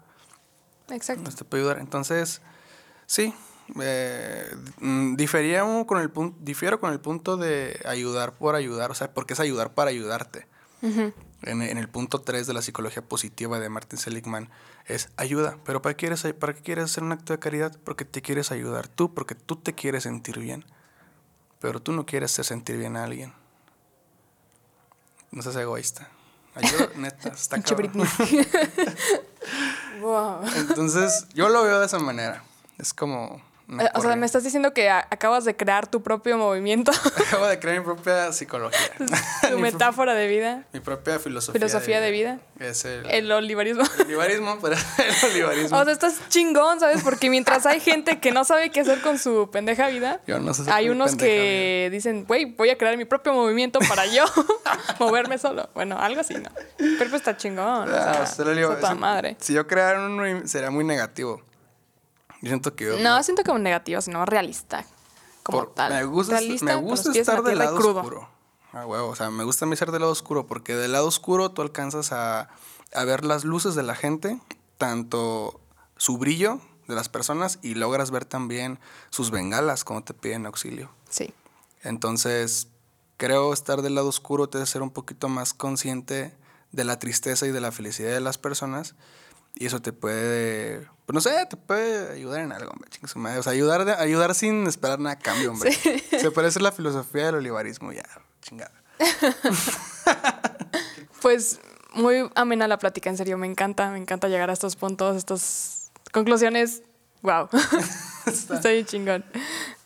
Exacto. Nos te puede ayudar. Entonces, sí. eh, mm, difería un- con el punto, difiero con el punto de ayudar por ayudar, o sea, porque es ayudar para ayudarte. Ujú. En, en el punto 3 de la psicología positiva de Martin Seligman es ayuda. ¿Pero para qué, quieres, para qué quieres hacer un acto de caridad? Porque te quieres ayudar tú, porque tú te quieres sentir bien. Pero tú no quieres hacer sentir bien a alguien. No seas egoísta. Ayuda, neta, está wow. Entonces, yo lo veo de esa manera. Es como. Eh, O sea, me estás diciendo que acabas de crear tu propio movimiento, Acabo de crear mi propia psicología. tu metáfora de vida, Mi propia filosofía. filosofía de vida, Es el, el olivarismo. el olivarismo, pero el olivarismo. O sea, estás chingón, ¿sabes? Porque mientras hay gente que no sabe qué hacer con su pendeja vida, Yo no sé hacer hay unos que dicen, güey, voy a crear mi propio movimiento para yo moverme solo. Bueno, algo así, ¿no? Pero pues está chingón. o Ah, sea, toda si- madre. Si yo creara uno, sería muy negativo. Yo siento que yo. No, siento como negativo, sino realista. Como por- tal. Me gusta, realista, me gusta estar del lado crudo. oscuro. Ah, huevo, o sea, me gusta a mí ser del lado oscuro porque del lado oscuro tú alcanzas a, a ver las luces de la gente, tanto su brillo de las personas y logras ver también sus bengalas cuando te piden auxilio. Sí. Entonces, creo estar del lado oscuro te hace ser un poquito más consciente de la tristeza y de la felicidad de las personas. Y eso te puede, pues no sé, te puede ayudar en algo, hombre. O sea, ayudar, de- ayudar sin esperar nada a cambio, hombre. Se parece a la filosofía del olivarismo, ya, chingada. Pues muy amena la plática, en serio, me encanta, me encanta llegar a estos puntos, estas conclusiones. Wow. Está- bien chingón.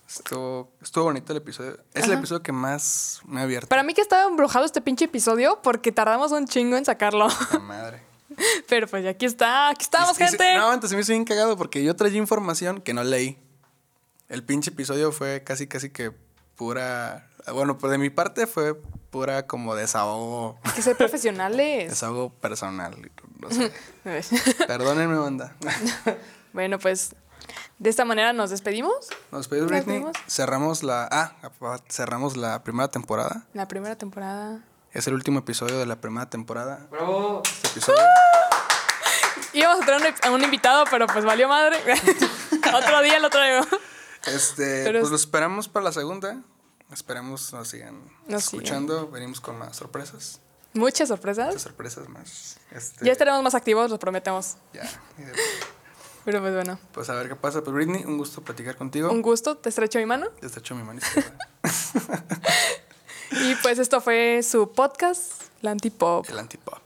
Estuvo, estuvo bonito el episodio. Es el episodio que más me ha abierto. Para mí que estaba embrujado este pinche episodio porque tardamos un chingo en sacarlo. La madre. Pero pues ya aquí está, aquí estamos, Y- y se- gente. No, antes me hizo bien cagado porque yo traía información que no leí. El pinche episodio fue casi, casi que pura. Bueno, pues de mi parte fue pura como desahogo. Hay que ser profesionales. Desahogo personal. No sé. Perdónenme, banda. bueno, pues de esta manera nos despedimos. Nos despedimos, Nos Britney. vemos. Cerramos la. Ah, cerramos la primera temporada. La primera temporada. Es el último episodio de la primera temporada. ¡Bravo! Este episodio. Íbamos a traer un, a un invitado, pero pues valió madre. otro día lo traigo. Este, Pero pues es- lo esperamos para la segunda. Esperemos nos sigan Nos escuchando. Venimos con más sorpresas. Muchas sorpresas. Muchas sorpresas más. Este, Ya estaremos más activos, lo prometemos. Ya. Pero pues bueno, Pues a ver qué pasa. Pues Britney, un gusto platicar contigo. un gusto, te estrecho mi mano. Ya está hecho mi manita. Y pues esto fue su podcast, La Antipop. El antipop.